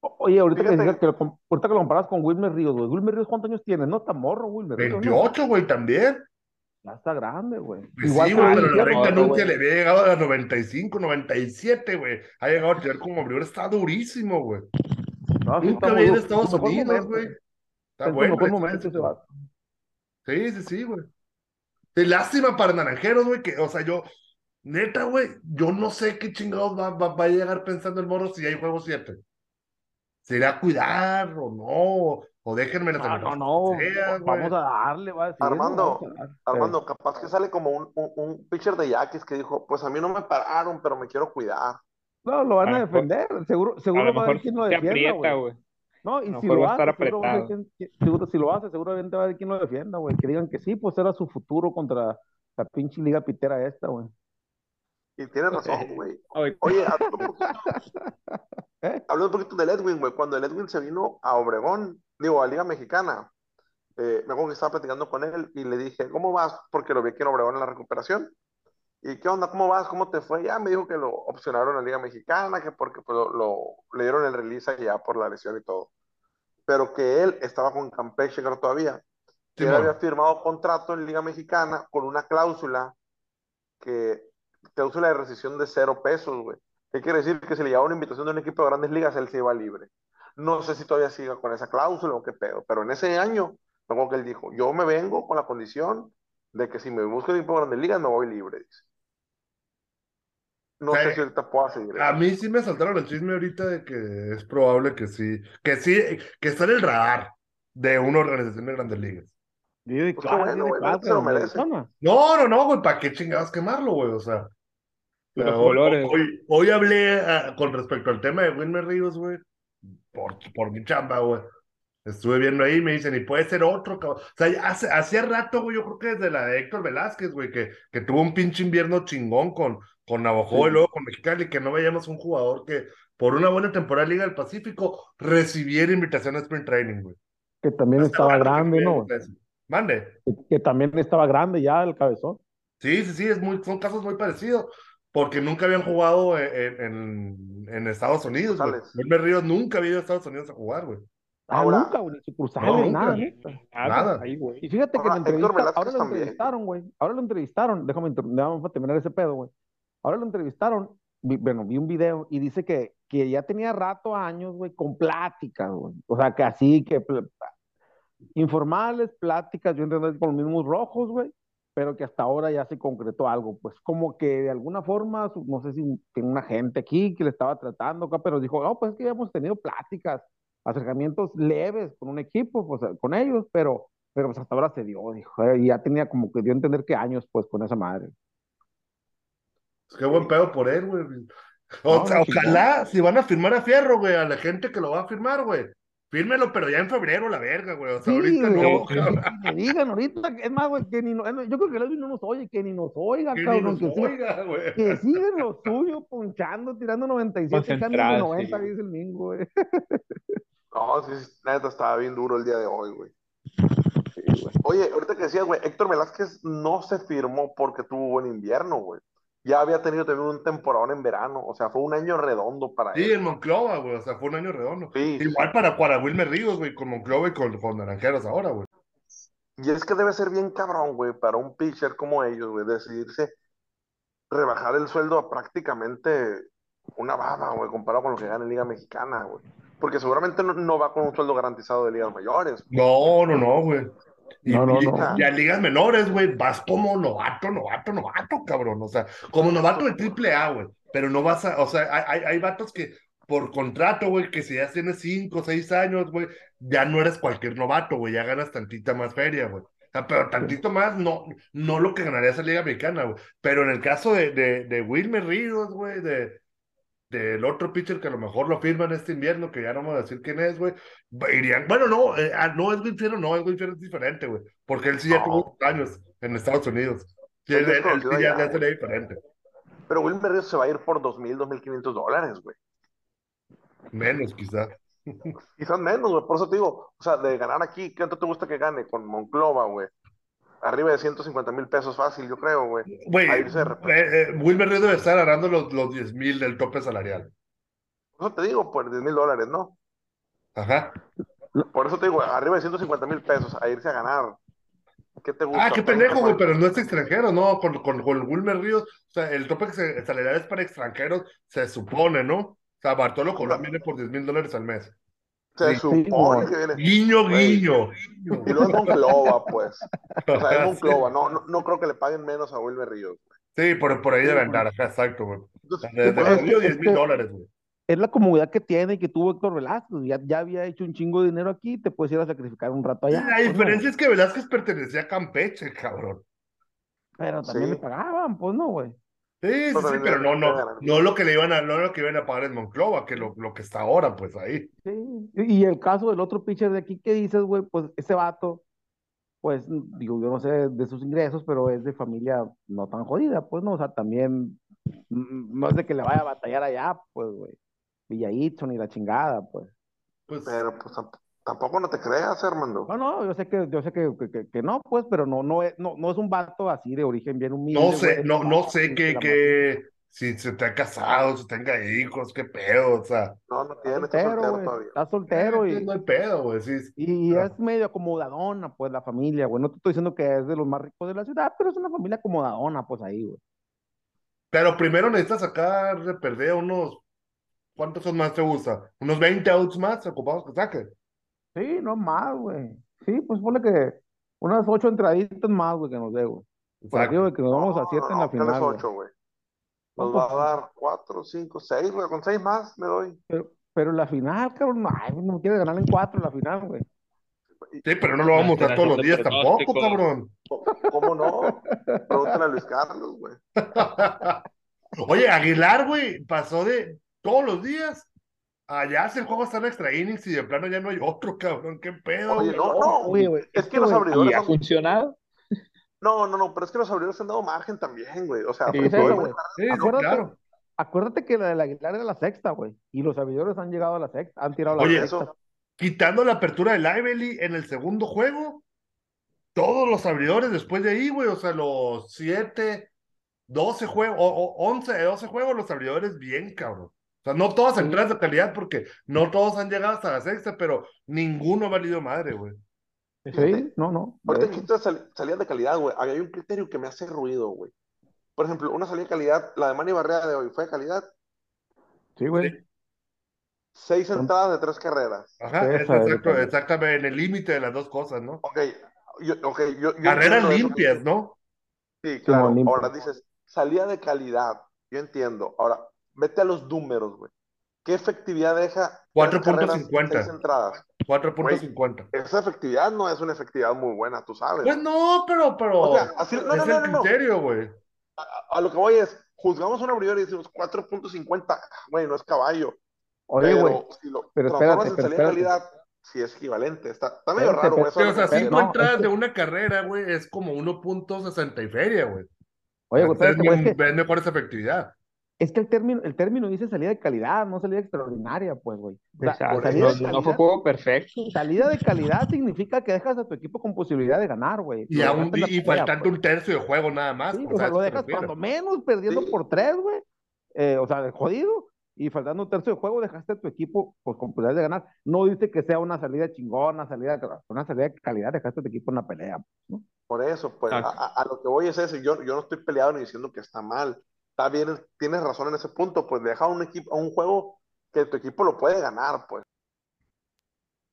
[SPEAKER 4] Oye, ahorita que, que lo, ahorita que lo comparas con Wilmer Ríos, güey. Wilmer Ríos, ¿cuántos años tiene? No está morro, Wilmer Ríos, ¿no?
[SPEAKER 3] 28, güey, también.
[SPEAKER 4] Ya está grande, güey.
[SPEAKER 3] Pues
[SPEAKER 4] Igual
[SPEAKER 3] sí, güey,
[SPEAKER 4] Wilmer
[SPEAKER 3] pero la recta
[SPEAKER 1] no,
[SPEAKER 3] nunca le había llegado a las 95, 97, güey. Ha llegado a tirar como abridor, está durísimo, güey.
[SPEAKER 4] No,
[SPEAKER 3] Nunca ido a. Estados Unidos, güey. Está
[SPEAKER 4] Es
[SPEAKER 3] bueno.
[SPEAKER 4] mejor momento ese vato.
[SPEAKER 3] Sí, sí, sí, güey. Sí, lástima para Naranjeros, güey, que, o sea, yo, neta, güey, yo no sé qué chingados va, va, va a llegar pensando el morro si hay juego 7. ¿Se irá a cuidar o no? O déjenme la
[SPEAKER 4] No, no, no. Vamos a darle, va a decir.
[SPEAKER 2] Armando,
[SPEAKER 4] a.
[SPEAKER 2] Armando, capaz que sale como un, un, un pitcher de Yaquis que dijo, pues a mí no me pararon, pero me quiero cuidar.
[SPEAKER 4] No, lo van
[SPEAKER 1] A
[SPEAKER 4] a
[SPEAKER 1] lo mejor-
[SPEAKER 4] defender. Seguro,
[SPEAKER 1] A
[SPEAKER 4] seguro
[SPEAKER 1] lo
[SPEAKER 4] va a haber quien lo defienda, güey. No, y si lo hace, seguro va a haber
[SPEAKER 1] apretado.
[SPEAKER 4] quien- que- seguro si lo hace, seguramente va a haber quien lo defienda, güey. Que digan que sí, pues era su futuro contra la pinche liga pitera esta, güey.
[SPEAKER 2] Y tienes razón, güey.
[SPEAKER 1] Oye,
[SPEAKER 2] Oye, hablando un poquito,
[SPEAKER 4] ¿Eh?
[SPEAKER 2] hablando un poquito del Edwin, güey. Cuando el Edwin se vino a Obregón, digo, a Liga Mexicana, eh, me acuerdo que estaba platicando con él y le dije, ¿cómo vas? Porque lo vi aquí en Obregón en la recuperación. ¿Y qué onda? ¿Cómo vas? ¿Cómo te fue? Ya me dijo que lo opcionaron en Liga Mexicana, que porque pues, lo, lo- le dieron el release allá por la lesión y todo. Pero que él estaba con Campeche todavía. Que él había firmado contrato en Liga Mexicana con una cláusula que, cláusula de rescisión de cero pesos, güey. ¿Qué quiere decir? Que si le llegaba una invitación de un equipo de grandes ligas, él se iba libre. No sé si todavía siga con esa cláusula o qué pedo, pero en ese año, acuerdo que él dijo, yo me vengo con la condición de que si me busco un equipo de grandes ligas, me voy libre, dice. No
[SPEAKER 3] Sí.
[SPEAKER 2] sé si ahorita pueda seguir.
[SPEAKER 3] A mí sí me saltaron el chisme ahorita de que es probable que sí, que sí, que está en el radar de una organización de grandes ligas.
[SPEAKER 2] Pues bueno, güey, no.
[SPEAKER 3] No, no, no, güey, ¿para qué chingados quemarlo, güey? O sea,
[SPEAKER 1] Pero
[SPEAKER 3] hoy,
[SPEAKER 1] Dolores.
[SPEAKER 3] hoy- hoy hablé ah, con respecto al tema de Wilmer Ríos, güey, por, por mi chamba, güey. Estuve viendo ahí y me dicen, y puede ser otro, cabrón. O sea, hace, hacía rato, güey, yo creo que desde la de Héctor Velázquez, güey, que, que tuvo un pinche invierno chingón con, con Navajo y luego con Mexicali, que no veíamos un jugador que por una buena temporada de Liga del Pacífico recibiera invitación a Sprint Training, güey.
[SPEAKER 4] Que también estaba
[SPEAKER 3] que
[SPEAKER 4] grande, ¿no?
[SPEAKER 3] eso. Mande.
[SPEAKER 4] Que, que también estaba grande ya el cabezón.
[SPEAKER 3] Sí, sí, sí, es muy, son casos muy parecidos, porque nunca habían jugado en, en, en Estados Unidos, güey. Wilmer Ríos nunca había ido a Estados Unidos a jugar, güey.
[SPEAKER 4] Ah,
[SPEAKER 2] Ahora-
[SPEAKER 4] nunca, güey, ni sucursales,
[SPEAKER 3] No, nunca.
[SPEAKER 4] nada, neta.
[SPEAKER 3] Nada.
[SPEAKER 1] Ahí, güey.
[SPEAKER 4] Y fíjate que
[SPEAKER 2] Ahora, Velázquez
[SPEAKER 4] ahora lo
[SPEAKER 2] también.
[SPEAKER 4] entrevistaron, güey. Ahora lo entrevistaron, déjame, déjame terminar ese pedo, güey. Ahora lo entrevistaron, vi- bueno, vi un video y dice que, que ya tenía rato, años, güey, con pláticas, güey. O sea, que así, que informales, pláticas, yo entiendo con los mismos rojos, güey, pero que hasta ahora ya se concretó algo, pues como que de alguna forma, no sé si tiene una gente aquí que le estaba tratando acá, pero dijo, no, pues es que ya hemos tenido pláticas, acercamientos leves con un equipo, pues con ellos, pero, pero pues hasta ahora se dio, dijo, y ya tenía como que dio a entender que años, pues, con esa madre.
[SPEAKER 3] Qué buen pedo por él, güey. O
[SPEAKER 4] No,
[SPEAKER 3] ojalá, si van a firmar a Fierro, güey, a la gente que lo va a firmar, güey. Fírmelo, pero ya en febrero, la verga, güey. O sea,
[SPEAKER 4] Sí,
[SPEAKER 3] ahorita
[SPEAKER 4] güey,
[SPEAKER 3] no, cabrón.
[SPEAKER 4] que digan ahorita, que- es más, güey, que ni no- yo creo que el Edwin no nos oye, que ni nos oiga,
[SPEAKER 3] Que ni
[SPEAKER 4] cabrón,
[SPEAKER 3] nos
[SPEAKER 4] que siga,
[SPEAKER 3] oiga, güey.
[SPEAKER 4] que sigan lo suyo, ponchando, tirando 97 cambios de
[SPEAKER 1] Concentrado,
[SPEAKER 4] 90,
[SPEAKER 1] sí.
[SPEAKER 4] dice el Mingo, güey.
[SPEAKER 2] No, sí, sí, neta, estaba bien duro el día de hoy, güey.
[SPEAKER 1] Sí, güey.
[SPEAKER 2] Oye, ahorita que decías, güey, Héctor Velázquez no se firmó porque tuvo buen invierno, güey. Ya había tenido también un temporadón en verano, o sea, fue un año redondo para
[SPEAKER 3] Sí,
[SPEAKER 2] él.
[SPEAKER 3] en Monclova, güey. O sea, fue un año redondo.
[SPEAKER 2] Sí, sí,
[SPEAKER 3] Igual para, para Wilmer Ríos, güey, con Monclova y con, con Naranjeros ahora, güey.
[SPEAKER 2] Y es que debe ser bien cabrón, güey, para un pitcher como ellos, güey, decidirse rebajar el sueldo a prácticamente una baba, güey, comparado con lo que gana en Liga Mexicana, güey. Porque seguramente no, no va con un sueldo garantizado de ligas mayores.
[SPEAKER 3] No, no, no, güey. Y,
[SPEAKER 4] No, no,
[SPEAKER 3] y-
[SPEAKER 4] no.
[SPEAKER 3] y a ligas menores, güey, vas como novato, novato, novato, cabrón. O sea, como novato de triple A, güey. Pero no vas a, o sea, hay, hay, vatos que por contrato, güey, que si ya tienes cinco o seis años, güey, ya no eres cualquier novato, güey, ya ganas tantita más feria, güey. O sea, pero tantito más, no, no lo que ganaría esa liga americana, güey. Pero en el caso de, de, de Wilmer Ríos, güey, de, del otro pitcher que a lo mejor lo firman este invierno, que ya no vamos a decir quién es, güey, irían, bueno, no, eh, ah, no es Winfield, no, es Winfield es diferente, güey, porque él sí ya
[SPEAKER 2] No.
[SPEAKER 3] tuvo años en Estados Unidos. Sí,
[SPEAKER 2] Él
[SPEAKER 3] sí ya, ya sería diferente.
[SPEAKER 2] Pero Wilmer Ríos se va a ir por 2.000, 2.500 dólares, güey.
[SPEAKER 3] Menos, quizás.
[SPEAKER 2] Quizás menos, güey. Por eso te digo, o sea, de ganar aquí, ¿cuánto te gusta que gane con Monclova, güey? Arriba de 150 mil pesos fácil, yo creo, güey.
[SPEAKER 3] Güey, eh, eh, Wilmer Ríos debe estar ganando los, los 10 mil del tope salarial.
[SPEAKER 2] Por eso te digo, pues 10 mil dólares, ¿no?
[SPEAKER 3] Ajá.
[SPEAKER 2] Por eso te digo, arriba de 150 mil pesos, a irse a ganar. ¿Qué te gusta?
[SPEAKER 3] Ah, qué
[SPEAKER 2] 30,
[SPEAKER 3] pendejo, güey,
[SPEAKER 2] 40?
[SPEAKER 3] pero no es extranjero, ¿no? Con, con, con Wilmer Ríos, o sea, el tope salarial es para extranjeros, se supone, ¿no? O sea, Bartolo Colón viene por 10 mil dólares al mes.
[SPEAKER 2] Se
[SPEAKER 3] Sí.
[SPEAKER 2] supone
[SPEAKER 4] Sí,
[SPEAKER 2] que viene.
[SPEAKER 3] Guiño, guiño.
[SPEAKER 2] Y luego es Monclova, pues. O sea, es. Monclova. No, no, no creo que le paguen menos a Wilmer Ríos.
[SPEAKER 3] Sí, por, por ahí debe andar, exacto, güey.
[SPEAKER 2] Pues,
[SPEAKER 3] perdido
[SPEAKER 4] es
[SPEAKER 3] 10 mil dólares, güey.
[SPEAKER 4] Es la comodidad que tiene y que tuvo Héctor Velázquez, ya, ya había hecho un chingo de dinero aquí, te puedes ir a sacrificar un rato allá.
[SPEAKER 3] La
[SPEAKER 4] pues, no.
[SPEAKER 3] diferencia es que Velázquez pertenecía a Campeche, cabrón.
[SPEAKER 4] Pero también
[SPEAKER 2] Sí.
[SPEAKER 4] le pagaban, pues no, güey.
[SPEAKER 3] Sí, sí, sí, pero no, no, no lo que le iban a, no lo que iban a pagar en Monclova, que lo, lo que está ahora, pues ahí.
[SPEAKER 4] Sí, y el caso del otro pitcher de aquí que dices, güey, pues ese vato, pues digo, yo no sé de sus ingresos, pero es de familia no tan jodida, pues no, o sea, también mm, no es de que le vaya a batallar allá, pues, güey, Villa Itzon y la chingada, pues.
[SPEAKER 3] Pues,
[SPEAKER 2] Pero pues tampoco no te creas, Armando.
[SPEAKER 4] No, no, yo sé que, yo sé que, que, que- que no, pues, pero no, no es, no, no es un vato así de origen bien humilde,
[SPEAKER 3] no sé,
[SPEAKER 4] güey,
[SPEAKER 3] no,
[SPEAKER 4] que
[SPEAKER 3] no sé
[SPEAKER 4] la
[SPEAKER 3] qué, si se te ha casado, si tenga hijos, qué pedo, o sea.
[SPEAKER 2] No, no tiene, está
[SPEAKER 4] soltero,
[SPEAKER 2] todavía.
[SPEAKER 4] está soltero
[SPEAKER 3] eh,
[SPEAKER 4] y,
[SPEAKER 3] No hay pedo, güey, sí.
[SPEAKER 4] y
[SPEAKER 3] pero-
[SPEAKER 4] es medio acomodadona, pues, la familia, güey, no te estoy diciendo que es de los más ricos de la ciudad, pero es una familia acomodadona, pues, ahí, güey.
[SPEAKER 3] Pero primero necesitas sacar de perder unos, ¿cuántos son más te gusta? Unos 20 outs más ocupados que saque.
[SPEAKER 4] Sí, no más, güey. Sí, pues ponle que unas ocho entraditas más, güey, que nos dé, güey. Por digo de que nos vamos
[SPEAKER 2] No,
[SPEAKER 4] a siete
[SPEAKER 2] no,
[SPEAKER 4] en la
[SPEAKER 2] no, ¿qué les
[SPEAKER 4] final, güey.
[SPEAKER 2] ocho, güey.
[SPEAKER 4] No,
[SPEAKER 2] Nos va a
[SPEAKER 4] pues,
[SPEAKER 2] dar cuatro, cinco, seis, güey. Con seis más me doy.
[SPEAKER 4] Pero, pero en la final, cabrón, no, ay, no quiere ganar en cuatro en la final, güey.
[SPEAKER 3] Sí, pero no lo vamos a dar todos los días tampoco, cabrón.
[SPEAKER 2] ¿Cómo- ¿Cómo no? Pregúntale a Luis Carlos, güey.
[SPEAKER 3] Oye, Aguilar, güey, pasó de todos los días. Allá si el juego está en extra innings y de plano ya no hay otro, cabrón. ¿Qué pedo?
[SPEAKER 2] Oye, no, no.
[SPEAKER 4] Oye, güey,
[SPEAKER 2] Es que los abridores
[SPEAKER 1] ¿Y ha
[SPEAKER 2] han-
[SPEAKER 1] funcionado?
[SPEAKER 2] No, no, no, pero es que los abridores han dado margen también, güey. O sea,
[SPEAKER 1] Sí,
[SPEAKER 2] pues, hoy,
[SPEAKER 4] güey.
[SPEAKER 3] Sí,
[SPEAKER 4] acuérdate,
[SPEAKER 3] claro.
[SPEAKER 4] acuérdate que la del Aguilar era la sexta, güey. Y los servidores han llegado a la sexta, han tirado la
[SPEAKER 3] Oye,
[SPEAKER 4] sexta.
[SPEAKER 2] eso.
[SPEAKER 3] Quitando la apertura del Lively en el segundo juego, todos los abridores después de ahí, güey, o sea, los 7, 12 juegos, o, o 11, 12 juegos, los abridores bien, cabrón. O sea, no todas entradas de calidad porque no todos han llegado hasta la sexta, pero ninguno ha valido madre, güey.
[SPEAKER 4] Sí, no, no. hecho.
[SPEAKER 2] dijiste sal- salidas de calidad, güey. Había un criterio que me hace ruido, güey. Por ejemplo, una salida de calidad, la de Manny Barrera de hoy fue de calidad.
[SPEAKER 4] Sí, güey.
[SPEAKER 2] Seis entradas de tres carreras.
[SPEAKER 3] Ajá, es exacto, exactamente, en el límite de las dos cosas, ¿no?
[SPEAKER 2] Ok, yo, ok, yo, yo
[SPEAKER 3] Carreras
[SPEAKER 2] eso,
[SPEAKER 3] limpias, ¿no?
[SPEAKER 2] Sí, claro. Ahora dices, salida de calidad. Yo entiendo. Ahora, vete a los números, güey. ¿Qué efectividad deja? tres carreras,
[SPEAKER 3] 4.50.
[SPEAKER 2] seis entradas.
[SPEAKER 3] 4.50.
[SPEAKER 2] Esa efectividad no es una efectividad muy buena, tú sabes.
[SPEAKER 3] Pues no, pero, pero
[SPEAKER 2] O sea, así- no,
[SPEAKER 3] es
[SPEAKER 2] no, no,
[SPEAKER 3] el
[SPEAKER 2] no,
[SPEAKER 3] criterio, güey.
[SPEAKER 2] A, a lo que voy es, juzgamos a un abridor y decimos 4.50, güey, no es caballo.
[SPEAKER 4] Oye,
[SPEAKER 2] pero
[SPEAKER 4] güey.
[SPEAKER 2] si lo
[SPEAKER 4] pero
[SPEAKER 2] transformas
[SPEAKER 4] espérate,
[SPEAKER 2] en
[SPEAKER 4] pero espérate.
[SPEAKER 2] calidad, sí es equivalente. Está, está medio
[SPEAKER 4] Espérate,
[SPEAKER 2] raro, güey.
[SPEAKER 3] O sea, cinco
[SPEAKER 4] no,
[SPEAKER 3] entradas
[SPEAKER 4] es que-
[SPEAKER 3] de una carrera, güey, es como 1.60 y feria, güey.
[SPEAKER 4] Oye, güey, es
[SPEAKER 3] es,
[SPEAKER 4] que,
[SPEAKER 3] es mejor esa efectividad.
[SPEAKER 4] Es que el término, el término dice salida de calidad, no salida extraordinaria, pues, güey. O sea,
[SPEAKER 1] No, fue juego perfecto.
[SPEAKER 4] salida de calidad significa que dejas a tu equipo con posibilidad de ganar, güey.
[SPEAKER 3] Y, aún, y, y
[SPEAKER 4] pelea,
[SPEAKER 3] faltando
[SPEAKER 4] pues.
[SPEAKER 3] un tercio de juego nada más.
[SPEAKER 4] Sí,
[SPEAKER 3] o
[SPEAKER 4] o
[SPEAKER 3] sea,
[SPEAKER 4] lo
[SPEAKER 3] eso
[SPEAKER 4] dejas cuando menos perdiendo
[SPEAKER 2] Sí.
[SPEAKER 4] por tres, güey. Eh, o sea, jodido. Y faltando un tercio de juego, dejaste a tu equipo pues, con posibilidad de ganar. No dice que sea una salida chingona, salida, una salida de calidad, dejaste a tu equipo en la pelea. ¿no?
[SPEAKER 2] Por eso, pues, a,
[SPEAKER 1] Exacto.
[SPEAKER 2] a- a lo que voy es ese. Yo, yo no estoy peleado ni diciendo que está mal. Está tienes razón en ese punto. Pues deja un equipo, un juego que tu equipo lo puede ganar, pues.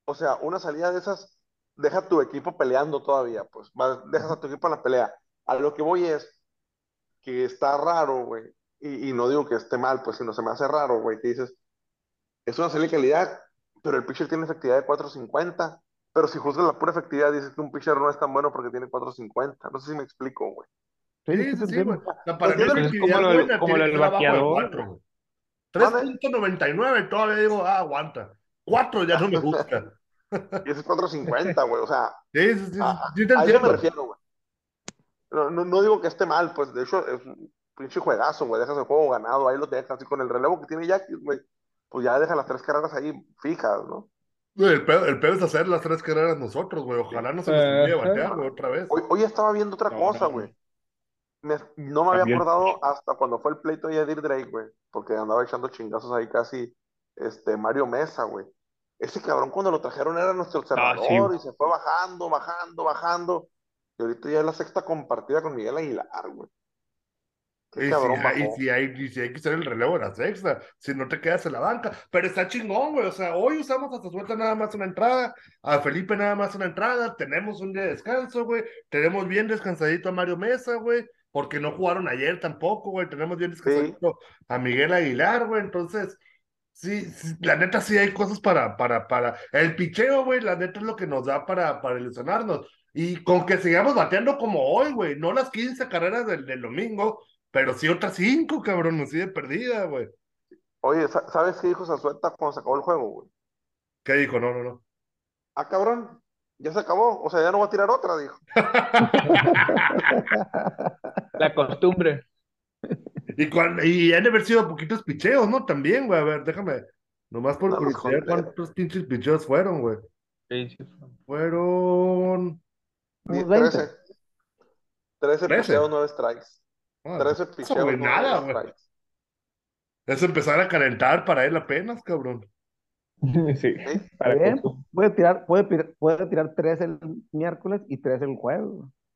[SPEAKER 2] O sea, una salida de esas, deja a tu equipo peleando todavía, pues. Dejas a tu equipo en la pelea. A lo que voy es que está raro, güey. Y, y no digo que esté mal, pues, sino se me hace raro, güey, que dices, es una salida de calidad, pero el pitcher tiene efectividad de 450. Pero si juzgas la pura efectividad, dices que un pitcher no es tan bueno porque tiene 450. No sé si me explico, güey.
[SPEAKER 4] Sí,
[SPEAKER 3] Sí,
[SPEAKER 4] sí,
[SPEAKER 3] güey. O sea, para mí
[SPEAKER 2] Entiendo,
[SPEAKER 3] la
[SPEAKER 1] es como lo-
[SPEAKER 3] buena
[SPEAKER 1] como
[SPEAKER 3] tiene
[SPEAKER 1] lo
[SPEAKER 3] que
[SPEAKER 1] del
[SPEAKER 3] ser abajo de
[SPEAKER 1] bateador.
[SPEAKER 3] 4, güey. 3.99 todavía digo, ah, aguanta. 4 ya no me gusta.
[SPEAKER 2] Y ese es 450, güey. O sea,
[SPEAKER 3] Sí, sí, sí,
[SPEAKER 2] a,
[SPEAKER 3] te
[SPEAKER 2] a eso me refiero, güey. No, no, no digo que esté mal, pues de hecho es un pinche juegazo, güey. Dejas el juego ganado, ahí lo dejas. Y con el relevo que tiene Jackie, güey, pues ya deja las tres carreras ahí fijas, ¿no?
[SPEAKER 3] El pedo, el pedo es hacer las tres carreras nosotros, güey. Ojalá no se nos olvide batear, güey, otra vez.
[SPEAKER 2] Hoy, hoy estaba viendo otra
[SPEAKER 1] No,
[SPEAKER 2] cosa,
[SPEAKER 1] no,
[SPEAKER 2] güey. Me- no me había acordado hasta cuando fue el pleito de Edir Drake, güey, porque andaba echando chingazos ahí casi este, Mario Mesa, güey. Ese cabrón cuando lo trajeron era nuestro observador
[SPEAKER 1] Ah, sí.
[SPEAKER 2] y se fue bajando, bajando, bajando. Y ahorita ya es la sexta compartida con Miguel Aguilar, güey.
[SPEAKER 3] Y si,
[SPEAKER 2] cabrón
[SPEAKER 3] y si hay, y si hay que hacer el relevo de la sexta, si no te quedas en la banca. Pero está chingón, güey. O sea, hoy usamos hasta suelta nada más una entrada, a Felipe nada más una entrada, tenemos un día de descanso, güey. Tenemos bien descansadito a Mario Mesa, güey, porque no jugaron ayer tampoco, güey. Tenemos bien descansadito a Miguel Aguilar, güey. Entonces, sí, sí, la neta sí hay cosas para, para, para. El picheo, güey, la neta es lo que nos da para, para ilusionarnos. Y con que sigamos bateando como hoy, güey, no las 15 carreras del, del domingo, pero sí otras cinco, cabrón, así de perdida, güey.
[SPEAKER 2] Oye, sa- ¿sabes qué dijo Zazueta cuando se acabó el juego, güey?
[SPEAKER 3] ¿Qué dijo? No, no, no.
[SPEAKER 2] Ah, cabrón, ya se acabó. O sea, ya no voy a tirar otra, dijo.
[SPEAKER 1] La costumbre.
[SPEAKER 3] Y, cuan- y han de haber sido poquitos picheos, ¿no? También, güey. A ver, déjame. Nomás por
[SPEAKER 2] No
[SPEAKER 3] curiosidad. ¿cuántos pinches picheos fueron, güey?
[SPEAKER 1] Sí.
[SPEAKER 3] Fueron.
[SPEAKER 2] Di-
[SPEAKER 4] Unos 20.
[SPEAKER 2] 13. 13
[SPEAKER 3] 13.
[SPEAKER 2] picheos, 9 strikes.
[SPEAKER 3] Ah,
[SPEAKER 2] 13
[SPEAKER 3] eso,
[SPEAKER 2] picheos,
[SPEAKER 3] güey,
[SPEAKER 2] 9
[SPEAKER 3] nada, güey.
[SPEAKER 2] strikes.
[SPEAKER 3] Es empezar a calentar para él apenas, cabrón.
[SPEAKER 1] Sí,
[SPEAKER 2] ¿Sí?
[SPEAKER 1] para
[SPEAKER 4] Bien,
[SPEAKER 1] costumbre.
[SPEAKER 4] puede tirar, puede, tirar tres el miércoles y tres el jueves.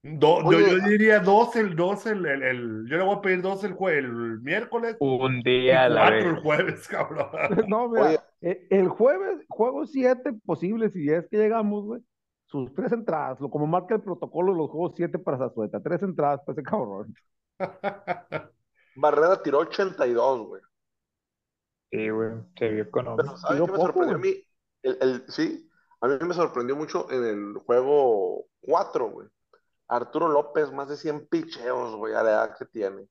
[SPEAKER 3] Do- yo,
[SPEAKER 2] Oye,
[SPEAKER 3] yo diría dos el, dos el, el, el- yo le voy a pedir dos el, jue- el miércoles
[SPEAKER 1] Un
[SPEAKER 3] y
[SPEAKER 1] día a la
[SPEAKER 3] cuatro
[SPEAKER 1] vez.
[SPEAKER 3] el jueves, cabrón.
[SPEAKER 4] No, mira,
[SPEAKER 2] Oye.
[SPEAKER 4] eh, el jueves, juego 7 posible, si es que llegamos, güey. Sus tres entradas, lo como marca el protocolo los juegos 7 para Zazueta. Tres entradas para ese cabrón.
[SPEAKER 2] Barrera tiró 82, güey.
[SPEAKER 1] Sí, güey, se vio económico.
[SPEAKER 2] Pero ¿sabes qué me sorprendió a mí? El, el- sí, a mí me sorprendió mucho en el juego 4, güey. Arturo López, más de 100 picheos, güey, a la edad que tiene.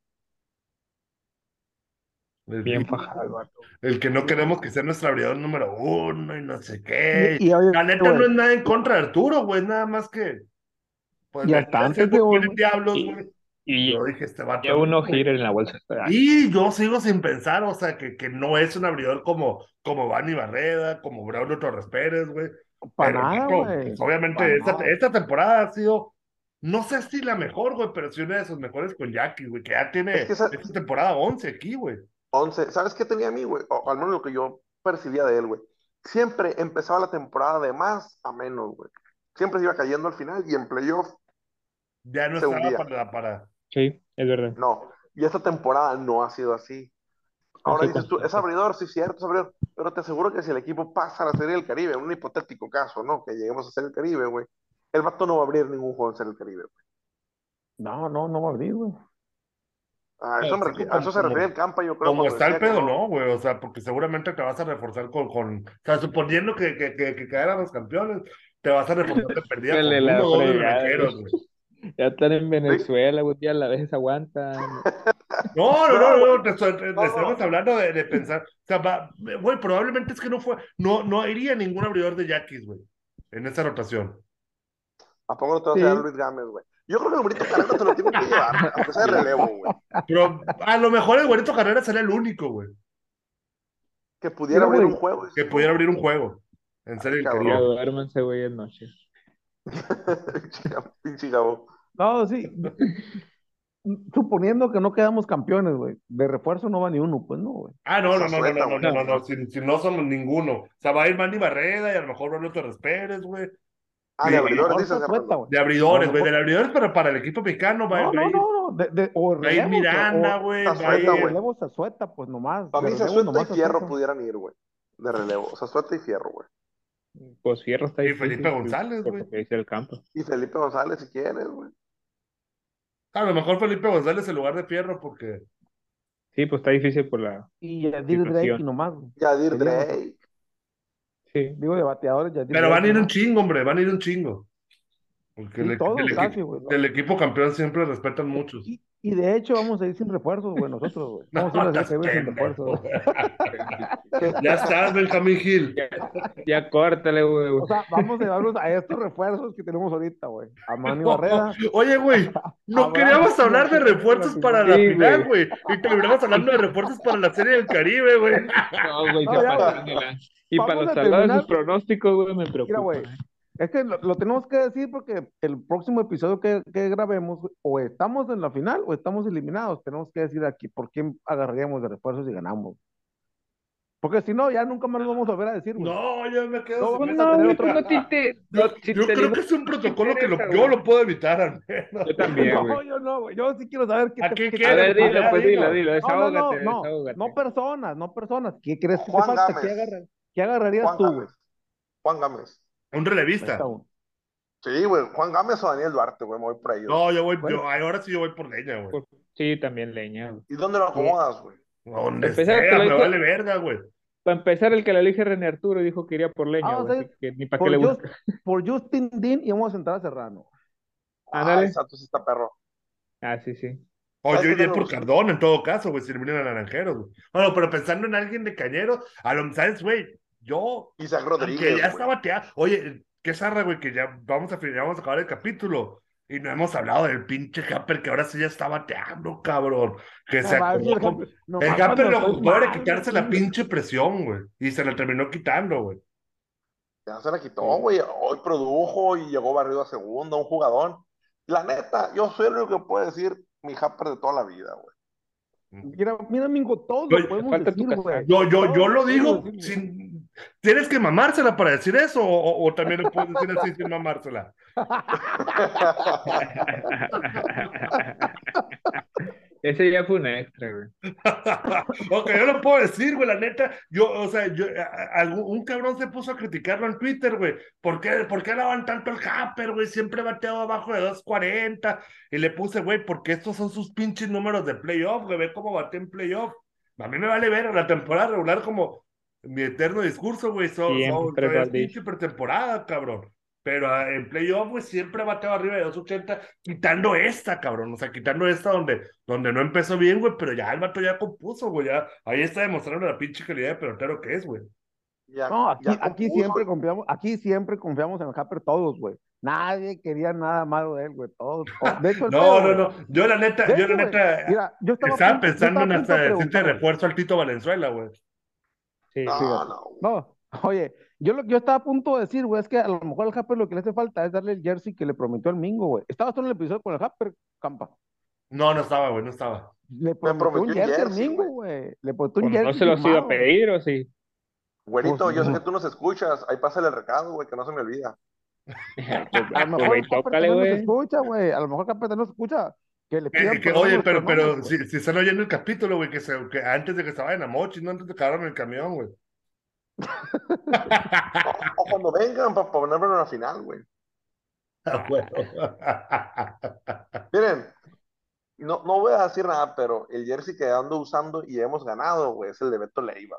[SPEAKER 1] Bien fajado el.
[SPEAKER 3] El que no queremos que sea nuestro abridor número uno y no sé qué.
[SPEAKER 4] Y, y, oye,
[SPEAKER 3] La neta
[SPEAKER 4] güey,
[SPEAKER 3] no es nada en contra de Arturo, güey, nada más que. Pues
[SPEAKER 4] Y hasta antes de-
[SPEAKER 3] diablos,
[SPEAKER 1] Y-
[SPEAKER 3] güey.
[SPEAKER 1] Y
[SPEAKER 3] Yo dije, este vato.
[SPEAKER 1] uno gira en la bolsa.
[SPEAKER 3] Y yo sigo sin pensar, o sea, que, que no es un abridor como, como Vani Barreda, como Braulio Torres Pérez, güey.
[SPEAKER 4] para
[SPEAKER 3] Pero,
[SPEAKER 4] nada, güey.
[SPEAKER 3] pues, obviamente,
[SPEAKER 4] Pa'
[SPEAKER 3] esta,
[SPEAKER 4] nada.
[SPEAKER 3] esta temporada ha sido, no sé si la mejor, güey, pero sí una de sus mejores con Jackie, güey, que ya tiene
[SPEAKER 2] Es que esa-
[SPEAKER 3] esta temporada 11 aquí, güey.
[SPEAKER 2] 11, ¿sabes qué tenía a mí, güey? O al menos lo que yo percibía de él, güey. Siempre empezaba la temporada de más a menos, güey. Siempre se iba cayendo al final y en playoff,
[SPEAKER 3] Ya no
[SPEAKER 2] Se
[SPEAKER 3] estaba
[SPEAKER 2] hundía.
[SPEAKER 3] para, para.
[SPEAKER 1] Sí, es verdad.
[SPEAKER 2] no. Y esta temporada no ha sido así. Ahora dices tú, es abridor, sí, cierto, es abridor. Pero te aseguro que si el equipo pasa a la Serie del Caribe, en un hipotético caso, ¿no? Que lleguemos a ser el Caribe, güey. El vato no va a abrir ningún juego en Serie del Caribe, güey.
[SPEAKER 4] No, no, no va a abrir, güey.
[SPEAKER 2] A eso, me a eso se refiere el campo, yo creo.
[SPEAKER 3] Como está el pedo, no, güey, o sea, porque seguramente te vas a reforzar con, con, o sea, suponiendo que, que, que, que quedaran los campeones, te vas a reforzar de perdida con uno o dos de
[SPEAKER 1] fregada,
[SPEAKER 3] naranjeros,
[SPEAKER 1] güey. Ya están en Venezuela, güey, ya a la vez aguantan.
[SPEAKER 3] No, no, no, no, te, estoy- te- te
[SPEAKER 2] No, no.
[SPEAKER 3] estamos hablando de, de pensar, o sea, va, güey, probablemente es que no fue, no, no iría ningún abridor de Yaquis, güey, en esa rotación.
[SPEAKER 2] ¿A poco no te vas
[SPEAKER 4] Sí.
[SPEAKER 2] a dar Luis Gámez, güey? Yo creo que el Brito Carrera te lo tiene que llevar, aunque sea de relevo, güey.
[SPEAKER 3] Pero a lo mejor el Güerito Carrera sería el único, güey,
[SPEAKER 2] Que pudiera abrir
[SPEAKER 4] güey.
[SPEAKER 2] un juego.
[SPEAKER 3] que pudiera abrir un juego. En serio, el
[SPEAKER 2] Cabrón.
[SPEAKER 1] Duérmanse, güey, en noche.
[SPEAKER 2] Pinche.
[SPEAKER 4] No, sí. Suponiendo que no quedamos campeones, güey. De refuerzo no va ni uno, pues no, güey.
[SPEAKER 3] Ah, no, no, no, no, no, no, no, no, si, si no somos ninguno. O sea, va a ir Manny Barreda y a lo mejor Braulio Torres Pérez, güey.
[SPEAKER 2] Ah, de abridores, dices,
[SPEAKER 4] güey.
[SPEAKER 3] De abridores, güey, de abridores, pero para el equipo mexicano va,
[SPEAKER 4] No, no,
[SPEAKER 3] ir,
[SPEAKER 4] no, no. De, de, o
[SPEAKER 3] va a ir
[SPEAKER 4] relevos,
[SPEAKER 3] Miranda, güey,
[SPEAKER 2] Zazueta, güey.
[SPEAKER 4] relevos Zazueta, pues nomás.
[SPEAKER 2] Para mí,
[SPEAKER 4] relevos
[SPEAKER 2] Zazueta y Fierro pudieran ir, güey. De relevo. O sea, Zazueta y Fierro, güey.
[SPEAKER 1] Pues Fierro está
[SPEAKER 3] Y
[SPEAKER 1] difícil.
[SPEAKER 3] Felipe González, güey.
[SPEAKER 1] lo que dice el campo.
[SPEAKER 2] Y Felipe González, si quieres, güey.
[SPEAKER 3] A lo mejor Felipe González en lugar de Fierro, porque
[SPEAKER 1] Sí, pues está difícil por la.
[SPEAKER 4] Y Yadir. Drake y nomás, güey.
[SPEAKER 2] Yadir Drake.
[SPEAKER 1] Sí.
[SPEAKER 4] Digo, de bateadores,
[SPEAKER 3] Pero van a ir un chingo, hombre, van a ir un chingo. Porque
[SPEAKER 4] Sí,
[SPEAKER 3] el,
[SPEAKER 4] todos
[SPEAKER 3] el equipo campeón siempre respetan muchos.
[SPEAKER 4] Y, y de hecho vamos a ir sin refuerzos, güey, nosotros, güey.
[SPEAKER 3] No,
[SPEAKER 4] Vamos a ir a hacer sin refuerzos.
[SPEAKER 3] Ya estás, Benjamín Gil.
[SPEAKER 1] Ya, ya córtale, güey.
[SPEAKER 4] O sea, vamos a llevarnos a estos refuerzos que tenemos ahorita, güey. A Manny Barrera.
[SPEAKER 3] Oye, güey, no queríamos hablar de refuerzos para la
[SPEAKER 1] Sí,
[SPEAKER 3] final,
[SPEAKER 1] güey.
[SPEAKER 3] Y terminamos hablando de refuerzos para la Serie del Caribe, güey.
[SPEAKER 1] No, güey,
[SPEAKER 4] No, ya,
[SPEAKER 1] Y
[SPEAKER 4] Vamos
[SPEAKER 1] para los
[SPEAKER 4] a
[SPEAKER 1] salados de sus pronósticos, güey, me preocupa.
[SPEAKER 4] Mira, güey. Es que lo, lo tenemos que decir porque el próximo episodio que, que grabemos, güey, o estamos en la final o estamos eliminados. Tenemos que decir aquí por quién agarraríamos de refuerzos y ganamos. Porque si no, ya nunca más lo vamos a volver a decir, güey.
[SPEAKER 3] No, yo me quedo
[SPEAKER 4] No,
[SPEAKER 3] sin
[SPEAKER 4] vamos
[SPEAKER 3] esa
[SPEAKER 4] a tener
[SPEAKER 1] güey,
[SPEAKER 4] otro-
[SPEAKER 1] pues no te te-
[SPEAKER 3] Yo,
[SPEAKER 1] no, si
[SPEAKER 3] yo
[SPEAKER 1] te
[SPEAKER 3] creo
[SPEAKER 1] digo-
[SPEAKER 3] que es un protocolo que lo- yo
[SPEAKER 1] güey.
[SPEAKER 3] lo puedo evitar, al menos.
[SPEAKER 1] Yo también,
[SPEAKER 4] No,
[SPEAKER 1] güey.
[SPEAKER 4] yo no, güey. Yo sí quiero saber qué
[SPEAKER 3] ¿A
[SPEAKER 4] te-
[SPEAKER 3] qué
[SPEAKER 4] qué
[SPEAKER 3] quieres?
[SPEAKER 1] A ver, dilo, pues dilo,
[SPEAKER 3] dilo.
[SPEAKER 1] dilo,
[SPEAKER 4] No, no, no,
[SPEAKER 1] desahógate,
[SPEAKER 4] no,
[SPEAKER 1] desahógate.
[SPEAKER 4] no personas, no personas. ¿Qué crees que te falta? ¿Qué, qué agarrarías
[SPEAKER 2] Juan
[SPEAKER 4] tú, güey?
[SPEAKER 2] Gámez. Juan Gámez.
[SPEAKER 3] Un relevista.
[SPEAKER 2] Sí, güey. Juan Gámez o Daniel Duarte, güey. Me voy por ahí. güey.
[SPEAKER 3] No, yo voy,
[SPEAKER 4] Bueno.
[SPEAKER 3] yo, ahora sí yo voy por leña, güey.
[SPEAKER 1] Por- Sí, también leña, güey.
[SPEAKER 2] ¿Y dónde lo acomodas, güey?
[SPEAKER 3] Donde
[SPEAKER 1] Empezar
[SPEAKER 3] sea,
[SPEAKER 1] que lo
[SPEAKER 3] me
[SPEAKER 1] hizo-
[SPEAKER 3] vale verga, güey.
[SPEAKER 1] Para empezar, el que la elige René Arturo dijo que iría por leña,
[SPEAKER 4] Ah, o
[SPEAKER 1] güey.
[SPEAKER 4] sea,
[SPEAKER 1] así que ni para
[SPEAKER 4] Por,
[SPEAKER 1] qué le
[SPEAKER 4] Just-
[SPEAKER 1] busca.
[SPEAKER 4] por Justin Dean y vamos a entrar a Serrano.
[SPEAKER 2] Ah, exacto, sí está perro.
[SPEAKER 1] Ah, sí, sí.
[SPEAKER 3] O
[SPEAKER 2] ¿Sabes
[SPEAKER 3] yo iría por? Cardón en todo caso, güey, si eliminan a Naranjeros, güey. Bueno, pero pensando en alguien de Cañero, a lo ¿sabes, güey? Yo,
[SPEAKER 2] Isaac Rodríguez,
[SPEAKER 3] ya
[SPEAKER 2] güey.
[SPEAKER 3] está bateado. Oye, qué zarra, güey, que ya vamos a, ya vamos a acabar el capítulo. Y no hemos hablado del pinche Happer que ahora sí ya está bateando, cabrón. Que se
[SPEAKER 4] No, va el Happer, no,
[SPEAKER 3] El lo ocupó quitarse la pinche presión, güey. Y se la terminó quitando, güey.
[SPEAKER 2] Ya se la quitó, güey. Hoy produjo y llegó barrido a segunda, un jugador. La neta, yo soy el único que puede decir mi Happer de toda la vida, güey.
[SPEAKER 4] Mira, mira, Mingo, todos
[SPEAKER 3] Oye,
[SPEAKER 4] lo podemos decir, güey.
[SPEAKER 3] Yo, yo, yo lo digo sin. ¿Tienes que mamársela para decir eso? ¿O, también lo puedes decir así sin mamársela?
[SPEAKER 1] Ese ya fue un extra, güey.
[SPEAKER 3] ok, yo lo puedo decir, güey, la neta. Yo, o sea, yo, a- un cabrón se puso a criticarlo en Twitter, güey. ¿Por qué, por qué alaban tanto el Happer, güey? Siempre bateado abajo de 2.40. Y le puse, güey, porque estos son sus pinches números de playoff, güey. Ve cómo bate en playoff. A mí me vale ver la temporada regular como mi eterno discurso, güey. Son,
[SPEAKER 1] Siempre
[SPEAKER 3] son- pinche pretemporada, cabrón. Pero ah, en playoff, güey, siempre bateaba arriba de 2.80, quitando esta, cabrón. O sea, quitando esta donde, donde no empezó bien, güey, pero ya el vato ya compuso, güey. Ya, ahí está demostrando la pinche calidad de pelotero que es, güey.
[SPEAKER 2] Ya-
[SPEAKER 4] No, aquí, siempre confiamos, aquí siempre confiamos en el Happer todos, güey. Nadie quería nada malo de él, güey. Todos. De hecho, el
[SPEAKER 3] No,
[SPEAKER 4] pedo,
[SPEAKER 3] no, no. Yo, la neta,
[SPEAKER 4] de
[SPEAKER 3] yo,
[SPEAKER 4] hecho,
[SPEAKER 3] la neta,
[SPEAKER 4] Mira, yo estaba, punto- yo
[SPEAKER 3] pensando
[SPEAKER 4] estaba
[SPEAKER 3] en hasta decirte refuerzo al Tito Valenzuela, güey.
[SPEAKER 1] Sí,
[SPEAKER 2] No,
[SPEAKER 4] Fíjate.
[SPEAKER 2] no. güey.
[SPEAKER 4] No, oye, yo, lo, yo estaba a punto de decir, güey, es que a lo mejor al Happer lo que le hace falta es darle el jersey que le prometió el Mingo, güey. Estaba tú en el episodio con el Happer, Campa.
[SPEAKER 3] No, no estaba, güey, no estaba.
[SPEAKER 4] Le prometió, un
[SPEAKER 2] prometió un
[SPEAKER 4] jersey al
[SPEAKER 2] jersey,
[SPEAKER 4] Mingo,
[SPEAKER 2] güey.
[SPEAKER 4] Le prometió un
[SPEAKER 1] Pues no
[SPEAKER 4] jersey
[SPEAKER 1] se los iba a pedir, ¿o sí?
[SPEAKER 2] Güerito,
[SPEAKER 4] Pues,
[SPEAKER 2] yo sé
[SPEAKER 4] no.
[SPEAKER 2] que tú nos escuchas. Ahí pásale el recado, güey, que no se me olvida.
[SPEAKER 4] A lo mejor
[SPEAKER 1] güey,
[SPEAKER 4] el Happer
[SPEAKER 1] tócale,
[SPEAKER 4] también nos escucha, güey. A lo mejor el Happer también nos escucha. Que le pidan
[SPEAKER 3] Que- que- oye, pero, pero
[SPEAKER 4] güey.
[SPEAKER 3] si, si están oyendo el capítulo, güey, que, se, que antes de que se vayan a Mochi, no antes de que el camión, güey.
[SPEAKER 2] O cuando vengan para ponerme en la final, güey.
[SPEAKER 3] Ah, bueno.
[SPEAKER 2] Miren, no, no voy a decir nada, pero el jersey que ando usando y hemos ganado, güey, es el de Beto Leiva.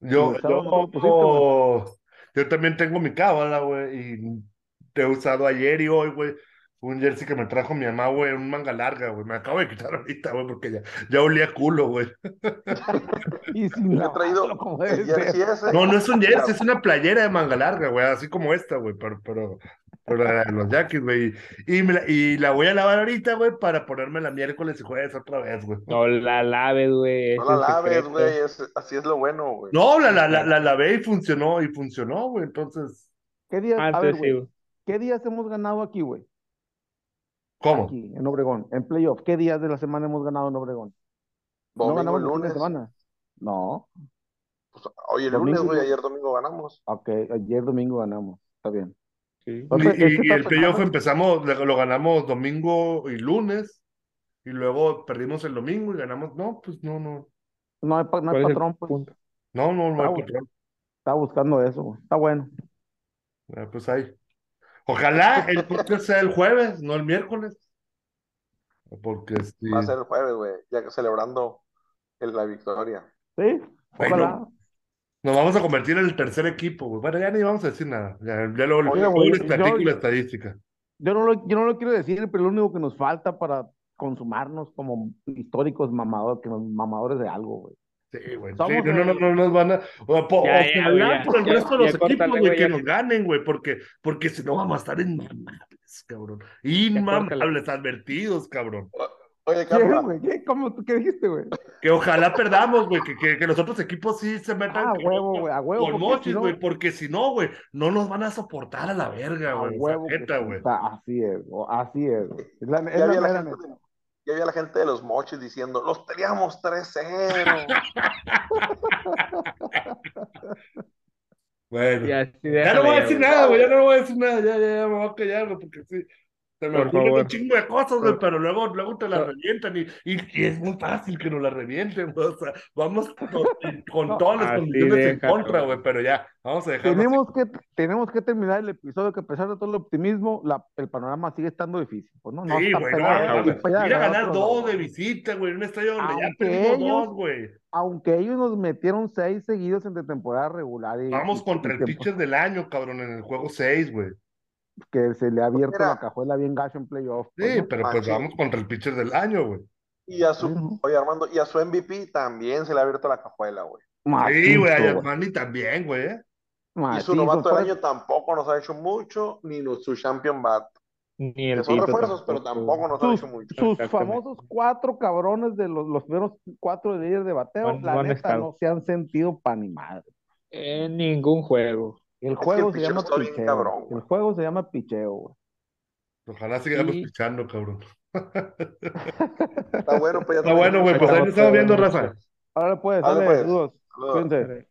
[SPEAKER 3] Yo,
[SPEAKER 4] sábado no lo
[SPEAKER 3] yo,
[SPEAKER 4] pusiste,
[SPEAKER 3] yo también tengo mi cábala, güey, y te he usado ayer y hoy, güey, un jersey que me trajo mi mamá, güey, un manga larga, güey, me acabo de quitar ahorita, güey, porque ya, ya olía culo, güey.
[SPEAKER 4] Y sin
[SPEAKER 2] Yo he traído
[SPEAKER 4] como
[SPEAKER 2] jersey ese.
[SPEAKER 3] No, no es un jersey, es una playera de manga larga, güey, así como esta, güey, pero, pero, pero la de los Yankees, güey, y, me la, y la voy a lavar ahorita, güey, para ponérmela miércoles y jueves otra vez, güey.
[SPEAKER 1] No la laves, güey.
[SPEAKER 2] No la
[SPEAKER 1] es
[SPEAKER 2] laves, güey, es- así es lo bueno, güey.
[SPEAKER 3] No, la, la, la, la lavé y funcionó, y funcionó, güey, entonces,
[SPEAKER 4] ¿Qué días,
[SPEAKER 1] Ah,
[SPEAKER 4] a ver, güey. ¿qué días hemos ganado aquí, güey?
[SPEAKER 3] ¿Cómo?
[SPEAKER 4] Aquí, en Obregón, en playoff. ¿Qué días de la semana hemos ganado en Obregón? ¿No
[SPEAKER 2] Domingo,
[SPEAKER 4] ganamos los fines
[SPEAKER 2] lunes.
[SPEAKER 4] de semana? No.
[SPEAKER 2] Pues, oye, el
[SPEAKER 4] Domingo,
[SPEAKER 2] lunes, güey, ayer domingo ganamos.
[SPEAKER 4] Ok, ayer domingo ganamos. Está bien.
[SPEAKER 1] Sí.
[SPEAKER 3] Y,
[SPEAKER 4] es que
[SPEAKER 3] el playoff empezamos, lo ganamos domingo y lunes, y luego perdimos el domingo y ganamos. No, pues no, no,
[SPEAKER 4] No hay, no hay
[SPEAKER 1] ¿Cuál es el
[SPEAKER 4] patrón, pues.
[SPEAKER 1] punto?
[SPEAKER 3] no, no, no hay patrón.
[SPEAKER 4] Está buscando eso, güey. Está bueno.
[SPEAKER 3] Ah, Pues ahí. Ojalá el podcast sea el jueves, no el miércoles. Porque sí.
[SPEAKER 2] Va a ser el jueves, güey, ya que celebrando el- la victoria.
[SPEAKER 4] Sí,
[SPEAKER 3] Bueno.
[SPEAKER 4] ojalá.
[SPEAKER 3] Nos vamos a convertir en el tercer equipo, güey. Bueno, ya ni vamos a decir nada. Ya, ya luego, les platico
[SPEAKER 4] yo-
[SPEAKER 3] la estadística.
[SPEAKER 4] Yo no, lo, yo no lo quiero decir, pero lo único que nos falta para consumarnos como históricos mamadores, que nos- mamadores de algo, güey.
[SPEAKER 3] Sí, güey. Sí, no, no, no, nos van a. O,
[SPEAKER 1] Ya, ya,
[SPEAKER 3] hablar
[SPEAKER 1] ya,
[SPEAKER 3] por el
[SPEAKER 1] ya,
[SPEAKER 3] resto de
[SPEAKER 1] ya,
[SPEAKER 3] los equipos, güey, que
[SPEAKER 1] ya.
[SPEAKER 3] nos ganen, güey, porque, porque si no vamos a estar inmamables, cabrón. Inmamables, advertidos, cabrón.
[SPEAKER 2] Oye,
[SPEAKER 4] ¿Qué,
[SPEAKER 2] Carla,
[SPEAKER 4] güey? ¿Qué? ¿Cómo, ¿Qué dijiste, güey?
[SPEAKER 3] Que ojalá perdamos, güey, que, que, que los otros equipos sí se metan
[SPEAKER 4] Ah, a
[SPEAKER 3] con-
[SPEAKER 4] huevo, güey, a huevo.
[SPEAKER 3] con
[SPEAKER 4] porque
[SPEAKER 3] mochis,
[SPEAKER 4] si no-
[SPEAKER 3] güey, porque si no, güey, no nos van a soportar a la verga,
[SPEAKER 4] A
[SPEAKER 3] güey. sea,
[SPEAKER 4] huevo
[SPEAKER 3] neta, güey.
[SPEAKER 4] está- Así es, así es. güey. Es la, es la
[SPEAKER 2] la ya había la gente de los mochis diciendo, los teníamos 3-0.
[SPEAKER 3] Bueno.
[SPEAKER 1] Y
[SPEAKER 3] Ya no voy a decir nada, güey, ya no voy a decir nada, ya, ya, ya me voy a callar, porque sí. Se me ocurren un chingo de cosas, güey,
[SPEAKER 1] Por-
[SPEAKER 3] pero luego, luego te las
[SPEAKER 1] Por-
[SPEAKER 3] revientan y, y, y es muy fácil que nos las revienten, güey, o sea, vamos con, con
[SPEAKER 4] No,
[SPEAKER 3] todas las
[SPEAKER 1] así
[SPEAKER 3] condiciones en contra,
[SPEAKER 1] güey.
[SPEAKER 3] pero ya, vamos a dejarlo así.
[SPEAKER 4] Tenemos que, tenemos que terminar el episodio que a pesar de todo el optimismo, la, el panorama sigue estando difícil. Pues no, no
[SPEAKER 3] Sí, güey, no, Ir a
[SPEAKER 4] ganar
[SPEAKER 3] dos de visita, güey, en un estadio donde ya perdimos
[SPEAKER 4] ellos-
[SPEAKER 3] dos, güey.
[SPEAKER 4] Aunque ellos nos metieron seis seguidos entre temporada regular y.
[SPEAKER 3] Vamos
[SPEAKER 4] y-
[SPEAKER 3] contra el pitcher del año, cabrón, en el juego 6, güey.
[SPEAKER 4] Que se le ha abierto
[SPEAKER 2] Mira.
[SPEAKER 4] la cajuela bien gacho en playoff. pues,
[SPEAKER 3] Sí,
[SPEAKER 4] ¿no?
[SPEAKER 3] pero pues vamos contra el pitcher del año, güey.
[SPEAKER 2] Y a su, oye Armando, y a su MVP también se le ha abierto la cajuela, güey.
[SPEAKER 3] Sí, güey, a. Yasmani también, güey. ¿eh?
[SPEAKER 2] Y su novato del
[SPEAKER 4] pues,
[SPEAKER 2] año tampoco nos ha hecho mucho, ni no- su champion bat.
[SPEAKER 1] Ni el
[SPEAKER 2] Que son refuerzos, pero tampoco nos
[SPEAKER 4] sus,
[SPEAKER 2] hecho mucho.
[SPEAKER 4] sus famosos cuatro cabrones de los, los primeros cuatro de líder de bateo, la neta no se han sentido pa' ni madre.
[SPEAKER 1] En ningún juego.
[SPEAKER 4] El
[SPEAKER 2] que
[SPEAKER 4] juego
[SPEAKER 2] el
[SPEAKER 4] se
[SPEAKER 2] picheo
[SPEAKER 4] llama
[SPEAKER 2] bien
[SPEAKER 4] picheo.
[SPEAKER 2] cabrón,
[SPEAKER 4] el
[SPEAKER 2] güey.
[SPEAKER 4] juego se llama picheo, güey.
[SPEAKER 3] Ojalá sigamos
[SPEAKER 1] Y-
[SPEAKER 3] pichando, cabrón.
[SPEAKER 2] Está bueno, pues ya
[SPEAKER 3] Está bueno, güey, pues ahí nos estamos viendo, Rafa.
[SPEAKER 4] Ahora pues,
[SPEAKER 2] Dale, pues. saludos.
[SPEAKER 4] Cuídense.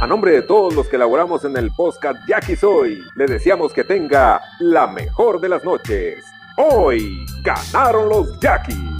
[SPEAKER 5] A nombre de todos los que elaboramos en el podcast Jackie Soy, le deseamos que tenga la mejor de las noches. Hoy ganaron los Jackies.